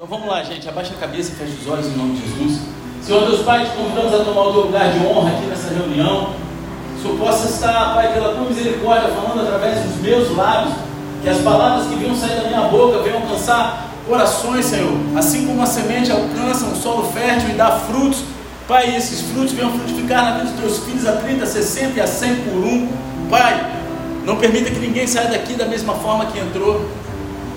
Então vamos lá, gente. Abaixa a cabeça e fecha os olhos em nome de Jesus. Senhor Deus Pai, te convidamos a tomar o teu lugar de honra aqui nessa reunião. Que o Senhor possa estar, Pai, pela tua misericórdia, falando através dos meus lábios. Que as palavras que venham sair da minha boca venham alcançar corações, Senhor. Assim como a semente alcança um solo fértil e dá frutos. Pai, esses frutos venham frutificar na vida dos teus filhos a 30, 60 e a 100 por um. Pai, não permita que ninguém saia daqui da mesma forma que entrou.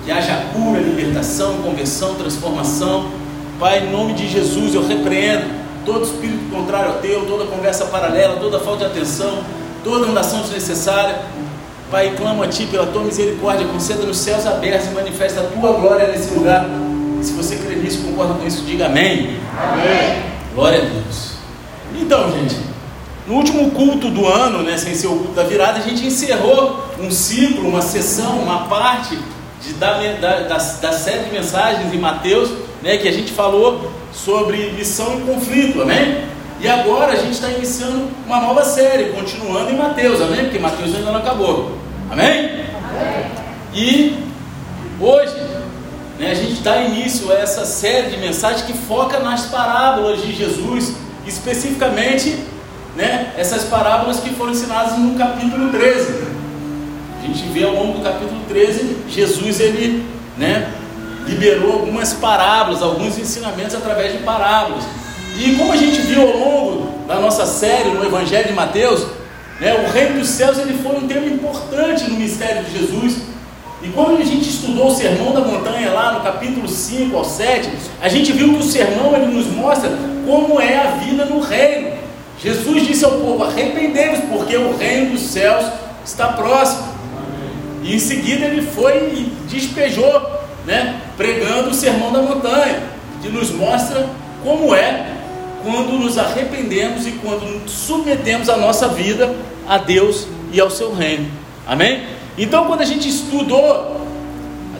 Que haja cura, libertação, conversão, transformação. Pai, em nome de Jesus, eu repreendo todo espírito contrário ao teu, toda conversa paralela, toda falta de atenção, toda andação desnecessária. Pai, clamo a Ti pela Tua misericórdia, conceda nos céus abertos e manifesta a Tua glória nesse lugar. Se você crê nisso, concorda com isso, diga amém. Amém. Glória a Deus. Então, gente, no último culto do ano, né, sem ser o culto da virada, a gente encerrou um ciclo, uma sessão, uma parte de, da, da, da, da série de mensagens em Mateus, né, que a gente falou sobre missão e conflito, amém? E agora a gente está iniciando uma nova série, continuando em Mateus, amém? Porque Mateus ainda não acabou, amém? Amém. E hoje né, a gente dá início a essa série de mensagens que foca nas parábolas de Jesus, especificamente né, essas parábolas que foram ensinadas no capítulo 13. A gente vê ao longo do capítulo 13, Jesus ele né, liberou algumas parábolas, alguns ensinamentos através de parábolas. E como a gente viu ao longo da nossa série no Evangelho de Mateus, né, o reino dos céus ele foi um tema importante no mistério de Jesus. E quando a gente estudou o Sermão da Montanha lá no capítulo 5 ao 7, a gente viu que o sermão ele nos mostra como é a vida no reino. Jesus disse ao povo: arrependei-vos, porque o reino dos céus está próximo. E em seguida ele foi e despejou, né, pregando o sermão da montanha, que nos mostra como é quando nos arrependemos e quando submetemos a nossa vida a Deus e ao seu reino. Amém? Então, quando a gente estudou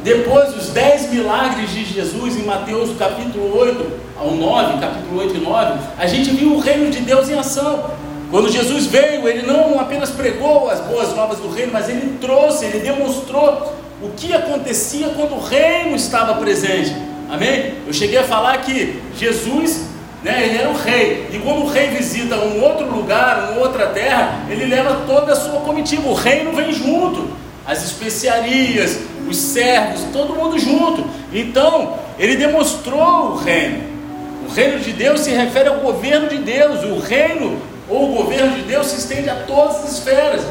depois os dez milagres de Jesus em Mateus capítulo 8 ao 9, capítulo 8 e 9, a gente viu o reino de Deus em ação. Quando Jesus veio, ele não apenas pregou as boas novas do reino, mas ele trouxe, ele demonstrou o que acontecia quando o reino estava presente. Amém? Eu cheguei a falar que Jesus, né, ele era o rei, e quando o rei visita um outro lugar, uma outra terra, ele leva toda a sua comitiva, o reino vem junto, as especiarias, os servos, todo mundo junto. Então, ele demonstrou o reino. O reino de Deus se refere ao governo de Deus, o reino ou o governo de Deus se estende a todas as esferas.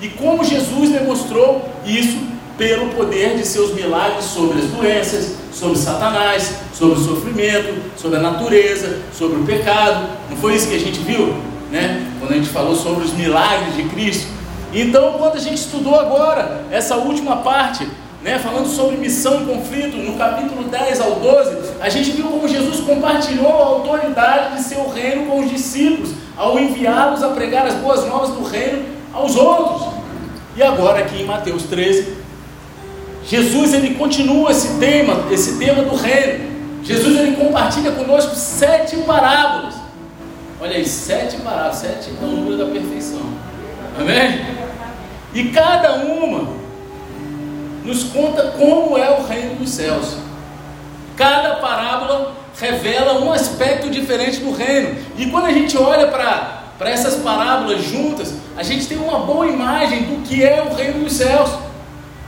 E como Jesus demonstrou isso pelo poder de seus milagres sobre as doenças, sobre Satanás, sobre o sofrimento, sobre a natureza, sobre o pecado. Não foi isso que a gente viu, né? Quando a gente falou sobre os milagres de Cristo. Então, quando a gente estudou agora essa última parte, né, falando sobre missão e conflito, no capítulo 10 ao 12, a gente viu como Jesus compartilhou a autoridade de seu reino com os discípulos, ao enviá-los a pregar as boas novas do reino aos outros. E agora aqui em Mateus 13, Jesus ele continua esse tema, esse tema do reino. Jesus ele compartilha conosco sete parábolas. Olha aí, sete parábolas, sete é da perfeição. Amém? E cada uma nos conta como é o reino dos céus. Cada parábola revela um aspecto diferente do reino. E quando a gente olha para essas parábolas juntas, a gente tem uma boa imagem do que é o reino dos céus.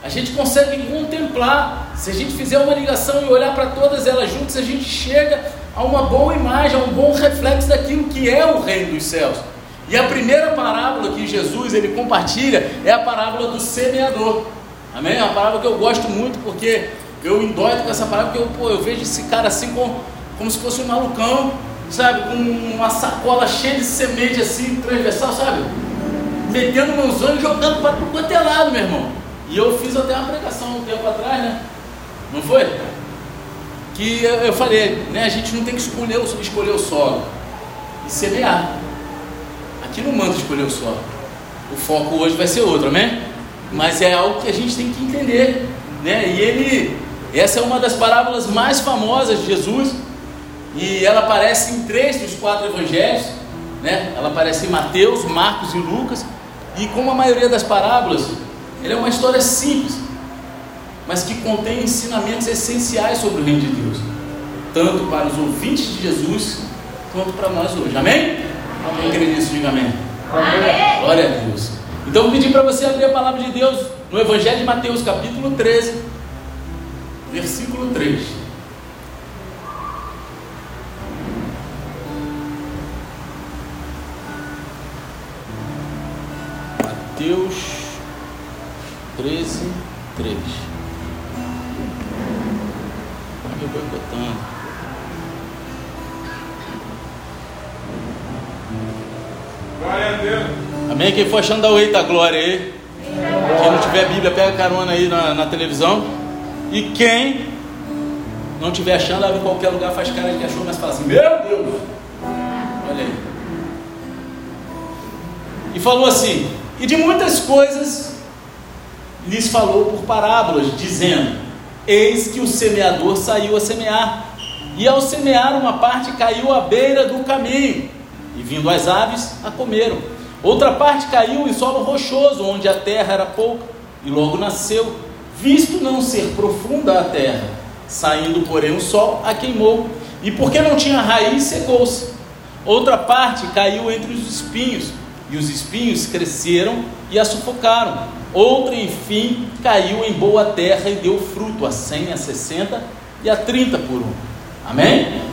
A gente consegue contemplar. Se a gente fizer uma ligação e olhar para todas elas juntas, a gente chega a uma boa imagem, a um bom reflexo daquilo que é o reino dos céus. E a primeira parábola que Jesus ele compartilha é a parábola do semeador. Amém? É uma parábola que eu gosto muito porque eu endoido com essa parábola, porque eu, pô, eu vejo esse cara assim com, como se fosse um malucão, sabe? Com uma sacola cheia de semente assim, transversal, sabe? Metendo olhos e jogando para tudo quanto é lado, meu irmão. E eu fiz até uma pregação um tempo atrás, né? Não foi? Que eu, eu falei, né? A gente não tem que escolher, escolher o solo e semear. Aqui não manda escolher o solo. O foco hoje vai ser outro, amém? Mas é algo que a gente tem que entender, né? E ele, essa é uma das parábolas mais famosas de Jesus, e ela aparece em três dos quatro evangelhos, né? Ela aparece em Mateus, Marcos e Lucas, e como a maioria das parábolas, ela é uma história simples, mas que contém ensinamentos essenciais sobre o reino de Deus. tanto para os ouvintes de Jesus, quanto para nós hoje. Amém? Quem crê nisso, diga amém. amém. Glória a Deus. Então, vou pedir para você abrir a palavra de Deus no Evangelho de Mateus, capítulo 13, versículo 3. Mateus 13, 3. Está me boicotando. Glória a Deus. Amém? Quem for achando, dá o eita glória aí. Quem não tiver Bíblia, pega carona aí na, na televisão. E quem não tiver achando, abre em qualquer lugar, faz cara que achou, mas fala assim: Meu Deus! Olha aí. E falou assim: E de muitas coisas lhes falou por parábolas, dizendo: Eis que o semeador saiu a semear. E ao semear, uma parte caiu à beira do caminho, e vindo as aves, a comeram. Outra parte caiu em solo rochoso, onde a terra era pouca, e logo nasceu, visto não ser profunda a terra. Saindo, porém, o sol a queimou, e porque não tinha raiz, secou-se. Outra parte caiu entre os espinhos, e os espinhos cresceram e a sufocaram. Outra, enfim, caiu em boa terra e deu fruto a cem, a sessenta e a trinta por um. Amém? Amém.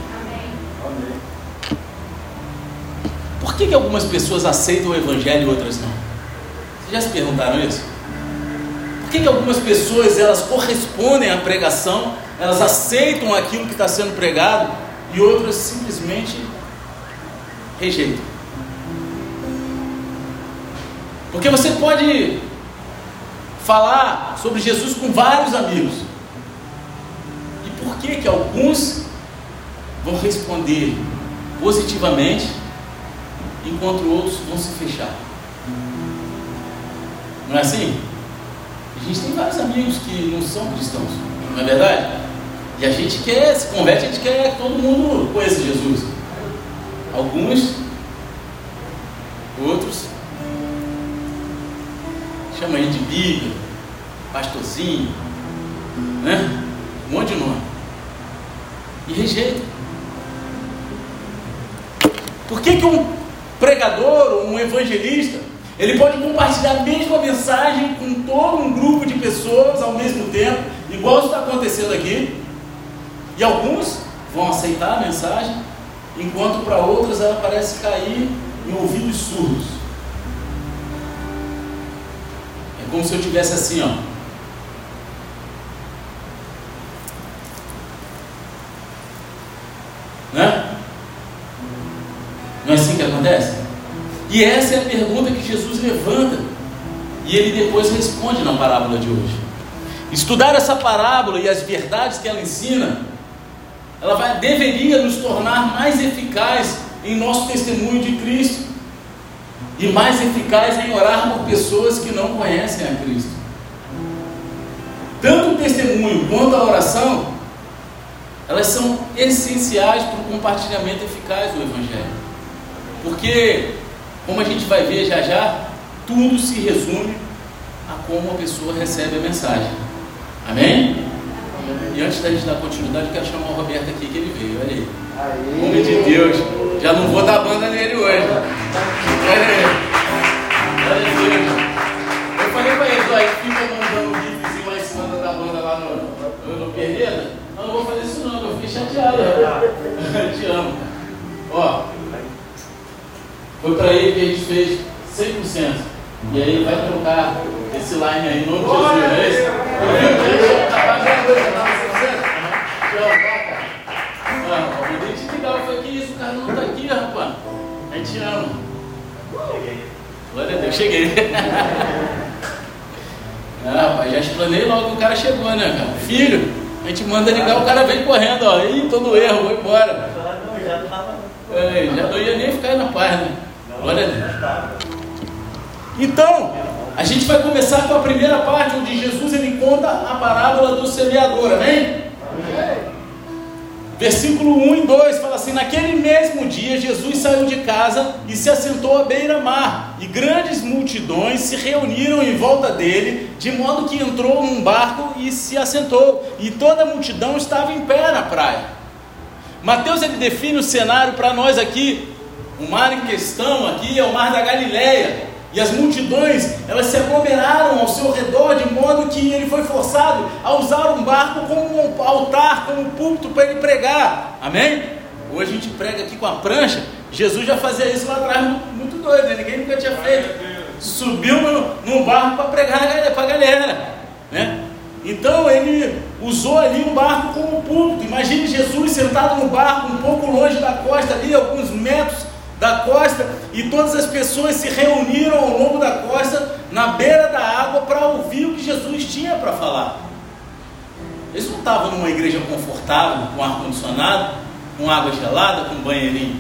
Por que, que algumas pessoas aceitam o evangelho e outras não? Vocês já se perguntaram isso? Que, que algumas pessoas elas correspondem à pregação, elas aceitam aquilo que está sendo pregado e outras simplesmente rejeitam? Porque você pode falar sobre Jesus com vários amigos. E por que que alguns vão responder positivamente, enquanto outros vão se fechar? Não é assim? A gente tem vários amigos que não são cristãos, não é verdade? E a gente quer, se converte, a gente quer que todo mundo conheça Jesus. Alguns, outros chama ele de Bíblia, pastorzinho, né? Um monte de nome. E rejeita. Por que, que um pregador, um evangelista, ele pode compartilhar a mesma mensagem com todo um grupo de pessoas ao mesmo tempo, igual está acontecendo aqui, e alguns vão aceitar a mensagem, enquanto para outros ela parece cair em ouvidos surdos. como se eu tivesse assim, ó. Né? Não é assim que acontece? E essa é a pergunta que Jesus levanta. E ele depois responde na parábola de hoje. Estudar essa parábola e as verdades que ela ensina, ela vai, deveria nos tornar mais eficaz em nosso testemunho de Cristo e mais eficaz em orar por pessoas que não conhecem a Cristo. Tanto o testemunho quanto a oração, elas são essenciais para o compartilhamento eficaz do Evangelho. Porque, como a gente vai ver já já, tudo se resume a como a pessoa recebe a mensagem. Amém? E antes da gente dar continuidade, eu quero chamar o Roberto aqui que ele veio. Olha aí. Homem de Deus. Já não vou dar banda nele hoje. Olha aí. Olha aí. Eu falei para eles, olha, fica mandando gifzinho lá em cima da banda lá no, no, no Perneira. Não, não vou fazer isso não, eu fiquei chateado. Eu te amo. Ó. Foi para ele que a gente fez 100%. E aí ele vai trocar esse line aí, em nome de Jesus, não é isso? Eu o te ligar, eu falei, que isso, o cara não tá aqui, rapaz. A gente ama. Cheguei. Glória a Deus, cheguei. Ah, rapaz, já explanei logo que o cara chegou, né, cara? Filho, a gente manda ligar, o cara vem correndo, ó. Ih, todo erro, vou embora. É, já não ia nem ficar na paz, né? Glória a Deus. Então, a gente vai começar com a primeira parte, onde Jesus ele conta a parábola do semeador, amém? amém? Versículo 1 e 2 fala assim: Naquele mesmo dia, Jesus saiu de casa e se assentou à beira-mar, e grandes multidões se reuniram em volta dele, de modo que entrou num barco e se assentou, e toda a multidão estava em pé na praia. Mateus ele define o cenário para nós aqui. O mar em questão aqui é o mar da Galileia. E as multidões, elas se aglomeraram ao seu redor de modo que ele foi forçado a usar um barco como um altar, como um púlpito para ele pregar. Amém? Hoje a gente prega aqui com a prancha. Jesus já fazia isso lá atrás, muito, doido, né? ninguém nunca tinha feito. Subiu no, num barco para pregar para a galera. Né? Então ele usou ali um barco como púlpito. Imagine Jesus sentado no barco, um pouco longe da costa, ali, alguns metros da costa, e todas as pessoas se reuniram ao longo da costa, na beira da água, para ouvir o que Jesus tinha para falar. Eles não estavam numa igreja confortável, com ar-condicionado, com água gelada, com banheirinho.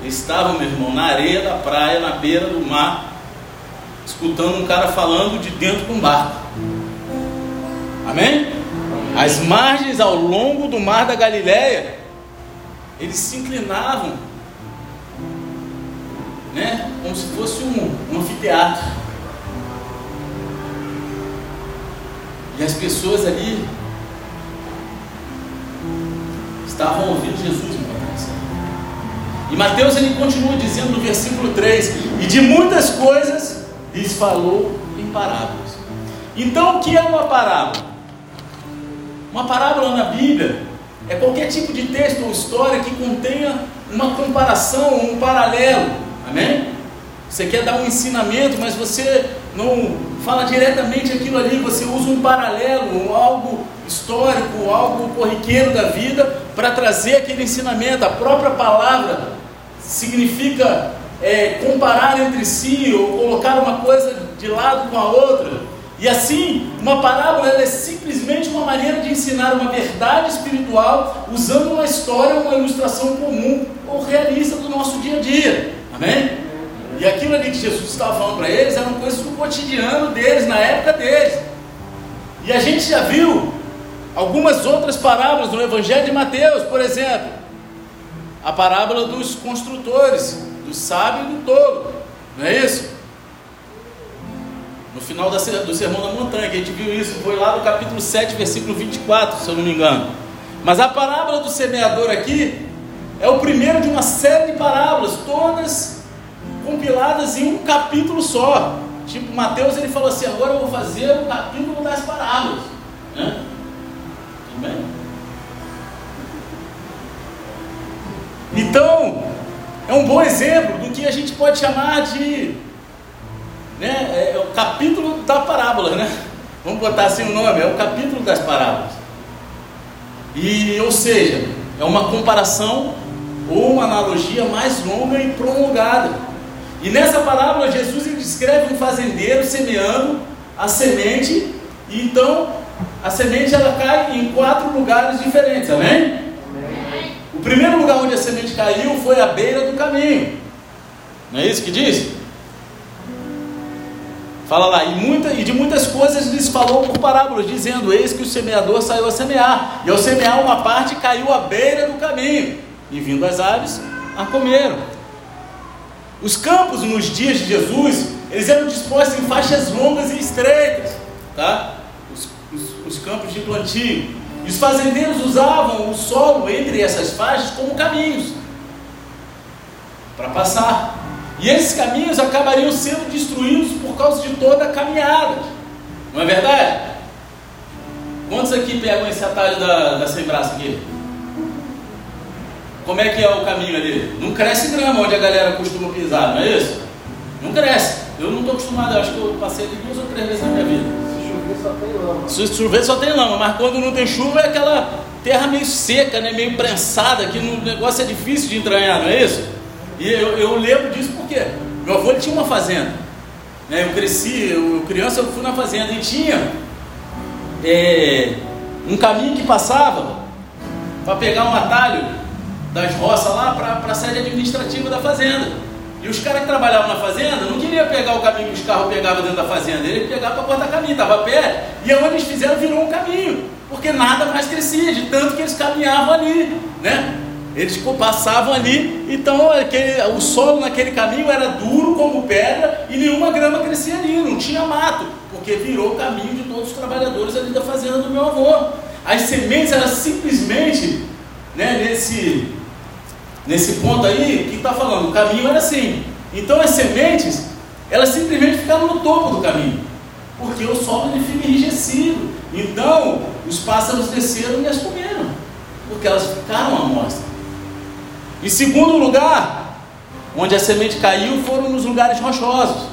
Eles estavam, meu irmão, na areia da praia, na beira do mar, escutando um cara falando de dentro de um barco. Amém? As margens ao longo do mar da Galileia, eles se inclinavam, né? Como se fosse um, um anfiteatro. E as pessoas ali estavam ouvindo Jesus E Mateus ele continua dizendo no versículo 3: E de muitas coisas lhes falou em parábolas. Então o que é uma parábola? Uma parábola na Bíblia é qualquer tipo de texto ou história que contenha uma comparação, um paralelo. Amém? Você quer dar um ensinamento, mas você não fala diretamente aquilo ali, você usa um paralelo, algo histórico, algo corriqueiro da vida para trazer aquele ensinamento. A própria palavra significa é, comparar entre si ou colocar uma coisa de lado com a outra. E assim, uma parábola é simplesmente uma maneira de ensinar uma verdade espiritual usando uma história, uma ilustração comum ou realista do nosso dia a dia. Amém? E aquilo ali que Jesus estava falando para eles eram coisas do cotidiano deles, na época deles. E a gente já viu algumas outras parábolas no Evangelho de Mateus, por exemplo, a parábola dos construtores, do sábio e do tolo, não é isso? No final da, do Sermão da Montanha, que a gente viu isso, foi lá no capítulo 7, versículo 24, se eu não me engano. Mas a parábola do semeador aqui é o primeiro de uma série de parábolas, todas compiladas em um capítulo só. Tipo, Mateus ele falou assim: agora eu vou fazer o capítulo das parábolas. Né? Tudo bem? Então, é um bom exemplo do que a gente pode chamar de né, é, é, o capítulo da parábola, né? Vamos botar assim o nome, é o capítulo das parábolas. E, ou seja, é uma comparação ou uma analogia mais longa e prolongada. E nessa parábola, Jesus descreve um fazendeiro semeando a semente, e então a semente ela cai em quatro lugares diferentes, amém? amém? O primeiro lugar onde a semente caiu foi à beira do caminho, não é isso que diz? Fala lá, e, muita, e de muitas coisas lhes falou por parábolas, dizendo: Eis que o semeador saiu a semear, e ao semear uma parte caiu à beira do caminho, e vindo as aves a comeram. Os campos nos dias de Jesus, eles eram dispostos em faixas longas e estreitas, tá? Os, os, os campos de plantio. E os fazendeiros usavam o solo entre essas faixas como caminhos para passar. E esses caminhos acabariam sendo destruídos por causa de toda a caminhada. Não é verdade? Quantos aqui pegam esse atalho da, da sem braço aqui? Como é que é o caminho ali? Não cresce grama onde a galera costuma pisar, não é isso? Não cresce. Eu não estou acostumado, acho que eu passei ali duas ou três vezes na minha vida. Se chover só tem lama. Se chover só tem lama, mas quando não tem chuva é aquela terra meio seca, né? meio prensada, que o negócio é difícil de entranhar, não é isso? E eu, eu lembro disso porque meu avô tinha uma fazenda. Né? Eu cresci, eu, criança eu fui na fazenda e tinha é, um caminho que passava para pegar um atalho das roças lá para a sede administrativa da fazenda. E os caras que trabalhavam na fazenda não queriam pegar o caminho que os carros pegavam dentro da fazenda, ele pegava para cortar caminho, estava a pé, e aonde eles fizeram virou um caminho, porque nada mais crescia, de tanto que eles caminhavam ali, né? Eles passavam ali, então aquele, o solo naquele caminho era duro como pedra e nenhuma grama crescia ali, não tinha mato, porque virou o caminho de todos os trabalhadores ali da fazenda do meu avô. As sementes eram simplesmente, né, nesse, nesse ponto aí, que está falando? O caminho era assim. Então as sementes, elas simplesmente ficaram no topo do caminho, porque o solo ele fica enrijecido. Então os pássaros desceram e as comeram, porque elas ficaram à mostra. Em segundo lugar, onde a semente caiu foram nos lugares rochosos.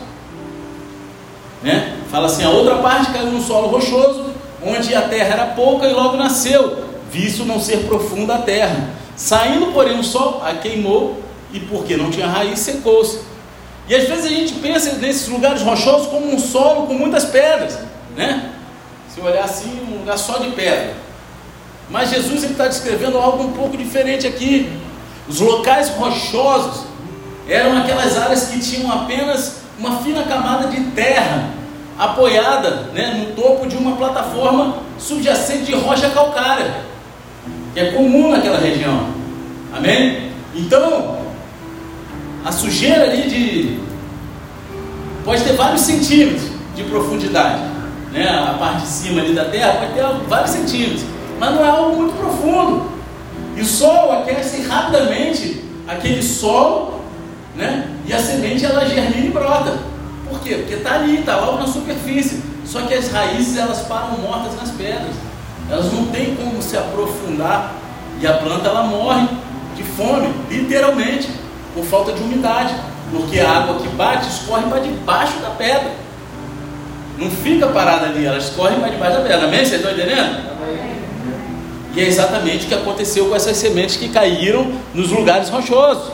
Né? Fala assim: a outra parte caiu no solo rochoso, onde a terra era pouca e logo nasceu, visto não ser profunda a terra. Saindo, porém, o sol queimou e porque não tinha raiz, secou-se. E às vezes a gente pensa nesses lugares rochosos como um solo com muitas pedras, né? Se olhar assim, um lugar só de pedra. Mas Jesus está descrevendo algo um pouco diferente aqui. Os locais rochosos eram aquelas áreas que tinham apenas uma fina camada de terra apoiada né, no topo de uma plataforma subjacente de rocha calcária, que é comum naquela região. Amém? Então, a sujeira ali de pode ter vários centímetros de profundidade, né? A parte de cima ali da terra pode ter vários centímetros, mas não é algo muito profundo. E o sol aquece rapidamente aquele solo, né? E a semente ela germina e brota. Por quê? Porque está ali, está logo na superfície. Só que as raízes elas param mortas nas pedras. Elas não têm como se aprofundar e a planta ela morre de fome, literalmente, por falta de umidade, porque a água que bate escorre para debaixo da pedra. Não fica parada ali, ela escorre para debaixo da pedra. Amém? Vocês estão entendendo? E é exatamente o que aconteceu com essas sementes que caíram nos lugares rochosos.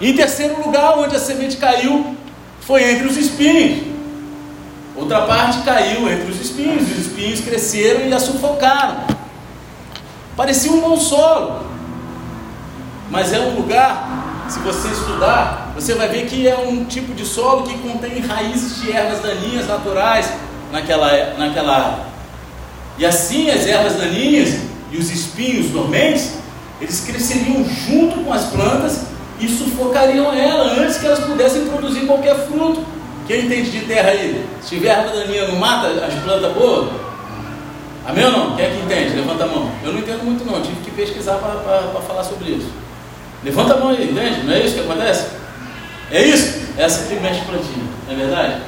Em terceiro lugar, onde a semente caiu, foi entre os espinhos. Outra parte caiu entre os espinhos, os espinhos cresceram e a sufocaram. Parecia um bom solo, mas é um lugar, se você estudar, você vai ver que é um tipo de solo que contém raízes de ervas daninhas naturais naquela, naquela área. E assim as ervas daninhas e os espinhos dormentes, eles cresceriam junto com as plantas e sufocariam ela antes que elas pudessem produzir qualquer fruto. Quem entende de terra aí? Se tiver erva daninha, não mata as plantas boas? Amém ou não? Quem é que entende? Levanta a mão. Eu não entendo muito não, tive que pesquisar para falar sobre isso. Levanta a mão aí, entende? Não é isso que acontece? É isso? Essa que mexe plantinha, não é verdade?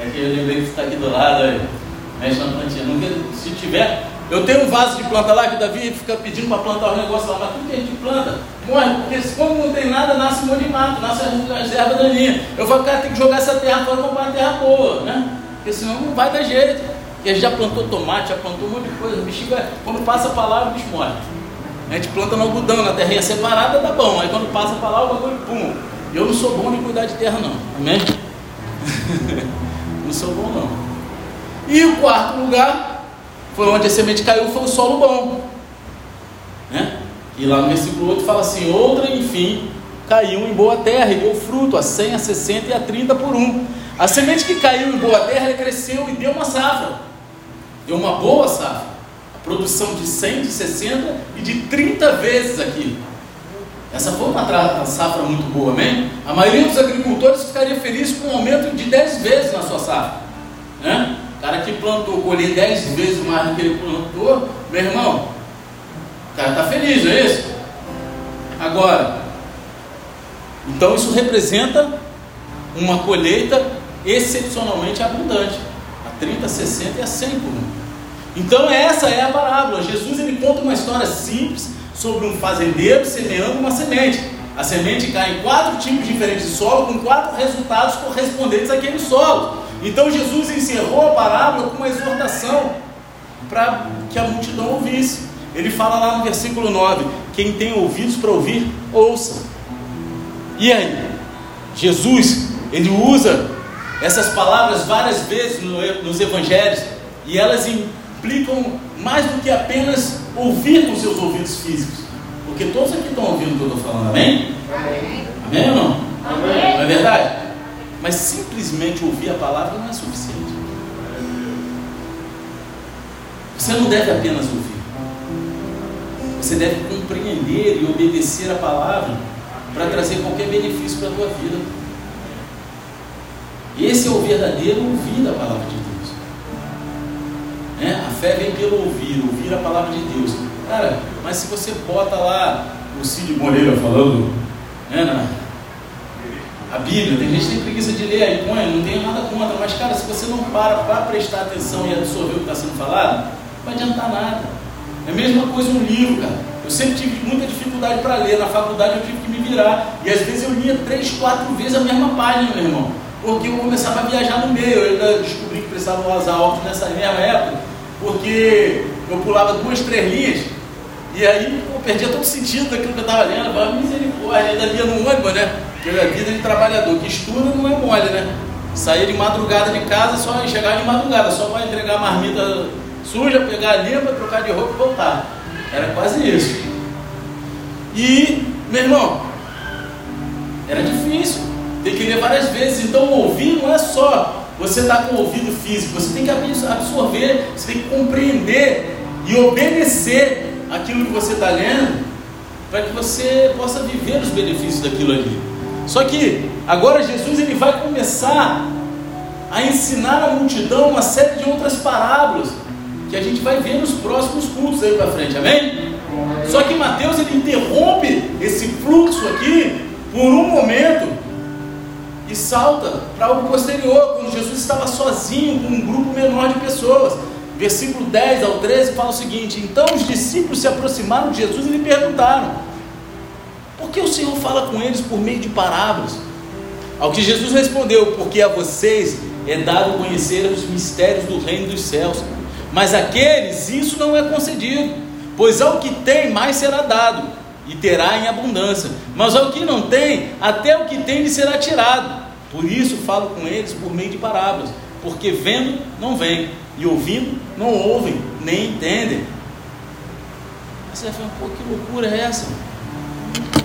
É que eu lembrei que está aqui do lado aí. Mexe na plantinha. se tiver, eu tenho um vaso de planta lá que o Davi fica pedindo para plantar um negócio lá, mas tudo que a gente planta porque como não tem nada, nasce um monte de mato, nasce as ervas daninhas. Eu falo, cara, tem que jogar essa terra fora comprar uma terra boa, né? Porque senão não vai dar jeito. E a gente já plantou tomate, já plantou um monte de coisa, o vai, quando passa para lá, o bicho morre. A gente planta no algodão, na terrinha separada, dá bom. Aí quando passa para lá, o bagulho, pum. Eu não sou bom de cuidar de terra, não. Amém? não sou bom, não. E o quarto lugar foi onde a semente caiu, foi o solo bom. Né? E lá no versículo 8 fala assim: Outra, enfim, caiu em boa terra e deu fruto a 100, a 60 e a 30 por um. A semente que caiu em boa terra cresceu e deu uma safra. Deu uma boa safra. A produção de 100, de 60 e de 30 vezes aqui. Essa foi uma safra muito boa, amém? A maioria dos agricultores ficaria feliz com um aumento de 10 vezes na sua safra. Né? O cara que plantou, colher dez vezes mais do que ele plantou, meu irmão, o cara está feliz, não é isso? Agora, então isso representa uma colheita excepcionalmente abundante, a 30, 60 e a 100 por um. Então essa é a parábola. Jesus ele conta uma história simples sobre um fazendeiro semeando uma semente. A semente cai em quatro tipos diferentes de solo, com quatro resultados correspondentes àquele solo. Então Jesus encerrou a parábola com uma exortação para que a multidão ouvisse. Ele fala lá no versículo 9: Quem tem ouvidos para ouvir, ouça. E aí? Jesus, ele usa essas palavras várias vezes nos evangelhos e elas implicam mais do que apenas ouvir com seus ouvidos físicos. Porque todos aqui estão ouvindo o que eu estou falando, amém? Amém, amém ou não? Amém. Não é verdade? Mas simplesmente ouvir a palavra não é suficiente. Você não deve apenas ouvir. Você deve compreender e obedecer a palavra para trazer qualquer benefício para a tua vida. Esse é o verdadeiro ouvir da palavra de Deus. É, a fé vem pelo ouvir, ouvir a palavra de Deus. Cara, mas se você bota lá o Cid Moreira falando, né, na, a Bíblia, tem gente que tem preguiça de ler aí, põe, não tenho nada contra, mas cara, se você não para para prestar atenção e absorver o que está sendo falado, não vai adiantar nada. É a mesma coisa um livro, cara. Eu sempre tive muita dificuldade para ler, na faculdade eu tive que me virar, e às vezes eu lia três, quatro vezes a mesma página, meu irmão, porque eu começava a viajar no meio, eu ainda descobri que precisava usar óculos nessa mesma época, porque eu pulava duas, três linhas, e aí eu perdia todo sentido daquilo que eu estava lendo, eu falava, misericórdia, ainda lia no ônibus, né? Porque a vida de trabalhador que estuda não é mole, né? Sair de madrugada de casa só chegar de madrugada, só para entregar a marmita suja, pegar limpa, trocar de roupa e voltar. Era quase isso. E, meu irmão, era difícil. Tem que ler várias vezes. Então, ouvir não é só você estar tá com o ouvido físico, você tem que absorver, você tem que compreender e obedecer aquilo que você está lendo, para que você possa viver os benefícios daquilo ali. Só que agora Jesus ele vai começar a ensinar a multidão uma série de outras parábolas que a gente vai ver nos próximos cultos aí para frente, amém? Só que Mateus ele interrompe esse fluxo aqui por um momento e salta para algo posterior, quando Jesus estava sozinho com um grupo menor de pessoas. Versículo 10 ao 13 fala o seguinte: Então os discípulos se aproximaram de Jesus e lhe perguntaram: por que o Senhor fala com eles por meio de parábolas? Ao que Jesus respondeu: Porque a vocês é dado conhecer os mistérios do reino dos céus, mas àqueles isso não é concedido, pois ao que tem mais será dado, e terá em abundância, mas ao que não tem, até o que tem lhe será tirado. Por isso falo com eles por meio de parábolas, porque vendo não veem, e ouvindo não ouvem, nem entendem. Você vai falar, pô, que loucura é essa?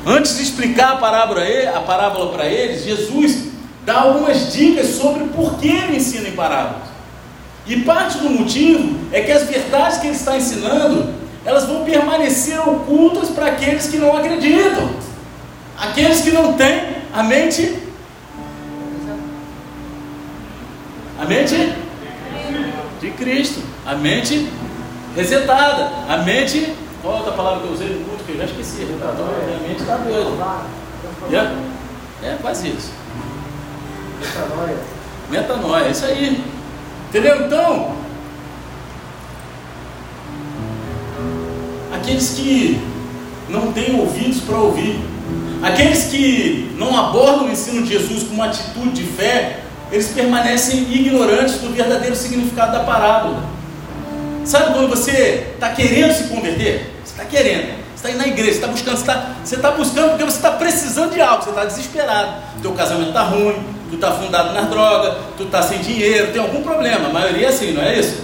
Antes de explicar a parábola, a parábola para eles, Jesus dá algumas dicas sobre por que ele ensina em parábolas. E parte do motivo é que as verdades que ele está ensinando, elas vão permanecer ocultas para aqueles que não acreditam. Aqueles que não têm a mente a mente de Cristo, a mente resetada, a mente qual outra palavra que eu usei no culto que eu já esqueci? Retratório, minha mente está doida. Yeah? É quase isso. Metanoia. Metanoia, é isso aí. Entendeu? Então, aqueles que não têm ouvidos para ouvir, aqueles que não abordam o ensino de Jesus com uma atitude de fé, eles permanecem ignorantes do verdadeiro significado da parábola. Sabe quando você está querendo se converter? Você está querendo. Você está indo na igreja, você está buscando, você está, você está buscando porque você está precisando de algo, você está desesperado. Teu casamento está ruim, tu está afundado nas drogas, tu está sem dinheiro, tem algum problema. A maioria é assim, não é isso?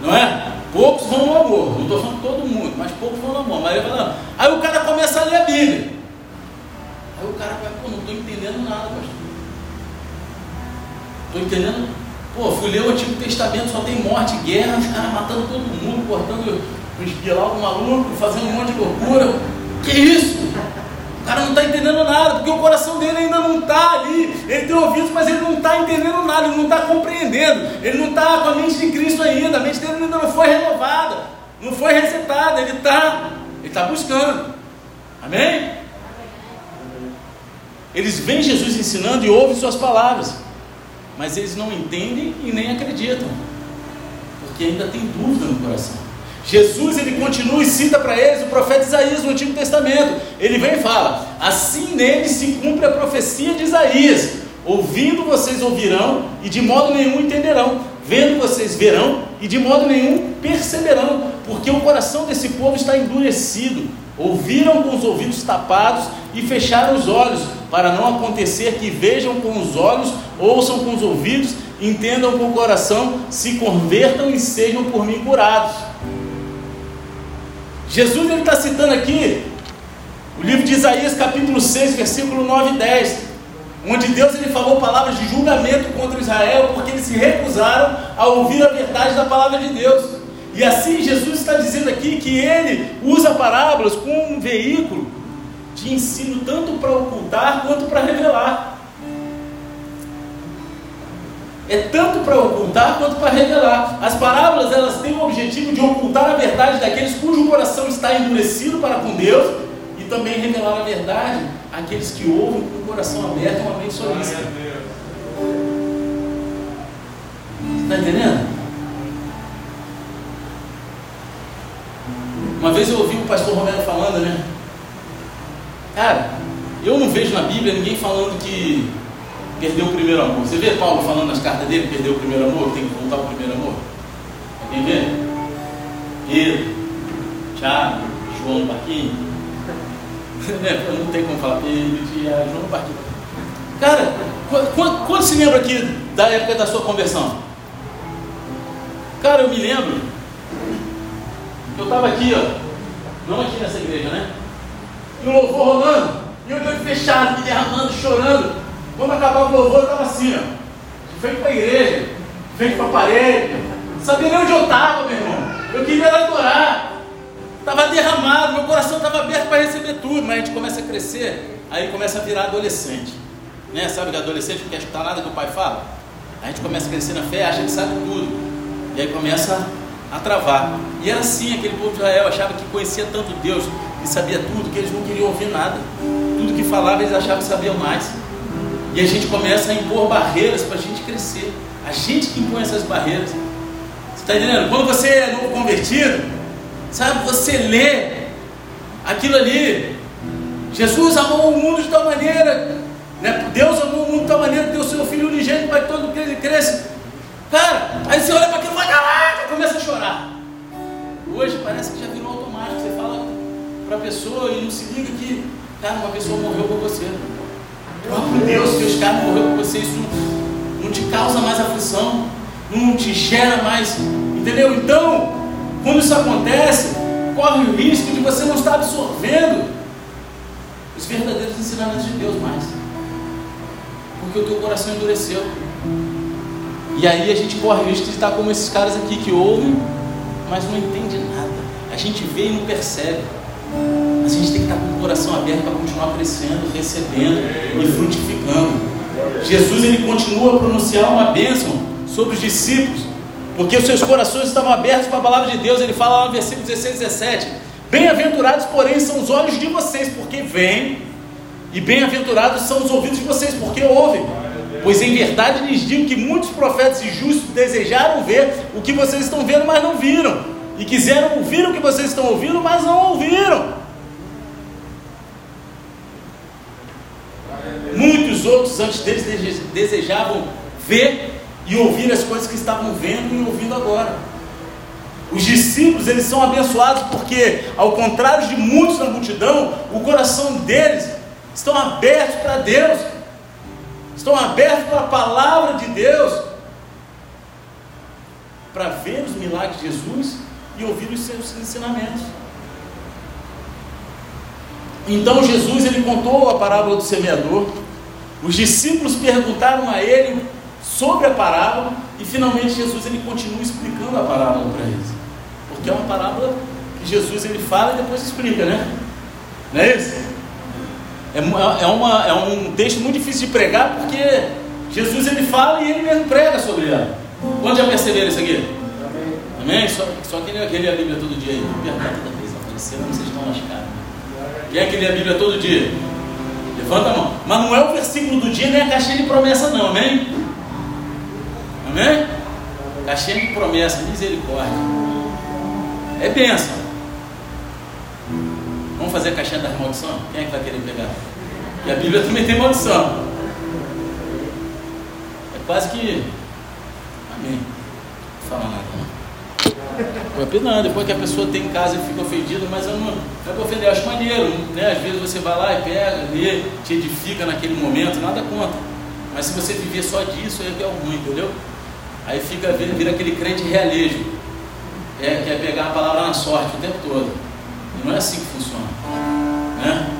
Não é? Poucos vão no amor. Não estou falando todo mundo, mas poucos vão no amor. A maioria vai não. Aí o cara começa a ler a Bíblia. Aí o cara vai, pô, não estou entendendo nada, pastor. Estou entendendo Pô, fui ler o Antigo Testamento, só tem morte, guerra, os caras matando todo mundo, cortando os pilau maluco, fazendo um monte de loucura. Que isso? Cara não está entendendo nada, porque o coração dele ainda não está ali. Ele tem ouvido, mas ele não está entendendo nada, ele não está compreendendo. Ele não está com a mente de Cristo ainda, a mente dele ainda não foi renovada, não foi resetada, ele está ele tá buscando. Amém? Eles veem Jesus ensinando e ouvem suas palavras mas eles não entendem e nem acreditam, porque ainda tem dúvida no coração. Jesus ele continua e cita para eles o profeta Isaías no Antigo Testamento. Ele vem e fala: Assim nele se cumpre a profecia de Isaías. Ouvindo vocês ouvirão e de modo nenhum entenderão. Vendo vocês verão e de modo nenhum perceberão, porque o coração desse povo está endurecido. Ouviram com os ouvidos tapados e fecharam os olhos, para não acontecer que vejam com os olhos, ouçam com os ouvidos, entendam com o coração, se convertam e sejam por mim curados. Jesus ele está citando aqui o livro de Isaías, capítulo 6, versículo 9 e 10, onde Deus ele falou palavras de julgamento contra Israel, porque eles se recusaram a ouvir a verdade da palavra de Deus. E assim Jesus está dizendo aqui que ele usa parábolas como um veículo de ensino tanto para ocultar quanto para revelar. É tanto para ocultar quanto para revelar. As parábolas elas têm o objetivo de ocultar a verdade daqueles cujo coração está endurecido para com Deus e também revelar a verdade àqueles que ouvem com o coração aberto e uma mente solícita. Está entendendo? Uma vez eu ouvi o pastor Romero falando, né? Cara, eu não vejo na Bíblia ninguém falando que perdeu o primeiro amor. Você vê Paulo falando nas cartas dele, perdeu o primeiro amor, tem que voltar ao primeiro amor? Alguém vê? Pedro, Tiago, João Barquinho. Né, não tem como falar Pedro, Tiago, João Barquinho. Cara, quando, se lembra aqui da época da sua conversão? Cara, eu me lembro. Eu estava aqui, ó. Não aqui nessa igreja, né? E o louvor rolando. E eu olho fechado, me derramando, chorando. Quando acabava o louvor, eu estava assim, ó. Feito para a igreja, feito para a parede. Sabia nem onde eu estava, meu irmão. Eu queria adorar. Estava derramado, meu coração estava aberto para receber tudo. Mas a gente começa a crescer, aí começa a virar adolescente. Né? Sabe que adolescente não quer escutar nada que o pai fala? A gente começa a crescer na fé, acha que sabe tudo. E aí começa a travar. E era assim, aquele povo de Israel achava que conhecia tanto Deus, que sabia tudo, que eles não queriam ouvir nada. Tudo que falava eles achavam que sabiam mais. E a gente começa a impor barreiras para a gente crescer. A gente que impõe essas barreiras. Você está entendendo? Quando você é novo convertido, sabe, você lê aquilo ali. Jesus amou o mundo de tal maneira, né? Deus amou o mundo de tal maneira que deu o seu Filho unigênito para que todo que ele cresça. Cara, aí você olha para aquilo e vai caraca, começa a chorar. Hoje parece que já virou automático. Você fala para a pessoa e não se liga que, cara, uma pessoa morreu por você. Próprio Deus, Deus, cara, morreu por você. Isso não, não te causa mais aflição, não te gera mais. Entendeu? Então, quando isso acontece, corre o risco de você não estar absorvendo os verdadeiros ensinamentos de Deus mais. Porque o teu coração endureceu. E aí a gente corre o risco de estar como esses caras aqui que ouvem, mas não entende nada. A gente vê e não percebe. A gente tem que estar com o coração aberto para continuar crescendo, recebendo e frutificando. Jesus ele continua a pronunciar uma bênção sobre os discípulos, porque os seus corações estavam abertos para a palavra de Deus. Ele fala lá no versículo 16 17: Bem-aventurados, porém, são os olhos de vocês, porque veem, e bem-aventurados são os ouvidos de vocês, porque ouvem. Pois em verdade lhes digo que muitos profetas e justos desejaram ver o que vocês estão vendo, mas não viram. E quiseram ouvir o que vocês estão ouvindo, mas não ouviram. Muitos outros antes deles desejavam ver e ouvir as coisas que estavam vendo e ouvindo agora. Os discípulos, eles são abençoados porque, ao contrário de muitos na multidão, o coração deles estão abertos para Deus estão abertos para a palavra de Deus, para ver os milagres de Jesus e ouvir os seus ensinamentos. Então Jesus ele contou a parábola do semeador. Os discípulos perguntaram a ele sobre a parábola e finalmente Jesus ele continua explicando a parábola para eles. Porque é uma parábola que Jesus ele fala e depois explica, né? Não é isso? É, é, uma, é um texto muito difícil de pregar porque Jesus ele fala e ele mesmo prega sobre ela. Quando já perceberam isso aqui? Amém? Amém? Só, só quem lê a Bíblia todo dia aí. Perguntar toda vez aparecendo, vocês estão lascados. Quem é que lê a Bíblia todo dia? Levanta a mão. Mas não é o versículo do dia nem a caixinha de promessa, não. Amém? Amém? Caixinha de promessa, misericórdia. É bênção. Vamos fazer a caixinha da maldição? Quem é que vai querer pegar? E a Bíblia também tem maldição. É quase que. Amém. Não fala nada. Não. Não, depois que a pessoa tem em casa e fica ofendida, mas eu não, não é para ofender, eu acho maneiro, né? Às vezes você vai lá e pega, lê, te edifica naquele momento, nada contra. Mas se você viver só disso, aí é é ruim, entendeu? Aí fica, vira aquele crente realejo. É, pegar a palavra na sorte o tempo todo. E não é assim que funciona. Né?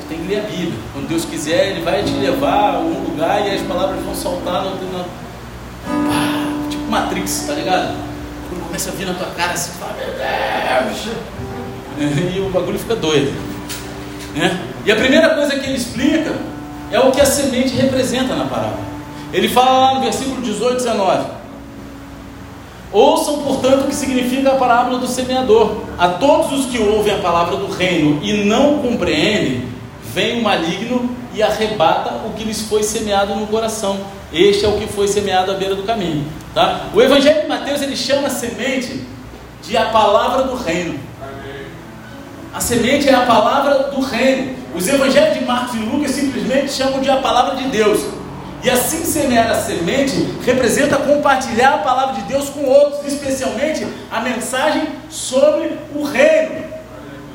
Você tem que ler a Bíblia. Quando Deus quiser, Ele vai te levar a um lugar e as palavras vão saltar no, no, pá, tipo Matrix, tá ligado? Começa a vir na tua cara assim, fala, meu Deus! E o bagulho fica doido. Né? E a primeira coisa que ele explica é o que a semente representa na parábola. Ele fala lá no versículo 18, 19: Ouçam, portanto, o que significa a parábola do semeador. A todos os que ouvem a palavra do reino e não compreendem, vem o maligno e arrebata o que lhes foi semeado no coração. Este é o que foi semeado à beira do caminho. Tá? O Evangelho de Mateus ele chama a semente de a palavra do reino. A semente é a palavra do reino. Os evangelhos de Marcos e Lucas simplesmente chamam de a palavra de Deus. E assim semear a semente representa compartilhar a palavra de Deus com outros, especialmente a mensagem sobre o reino.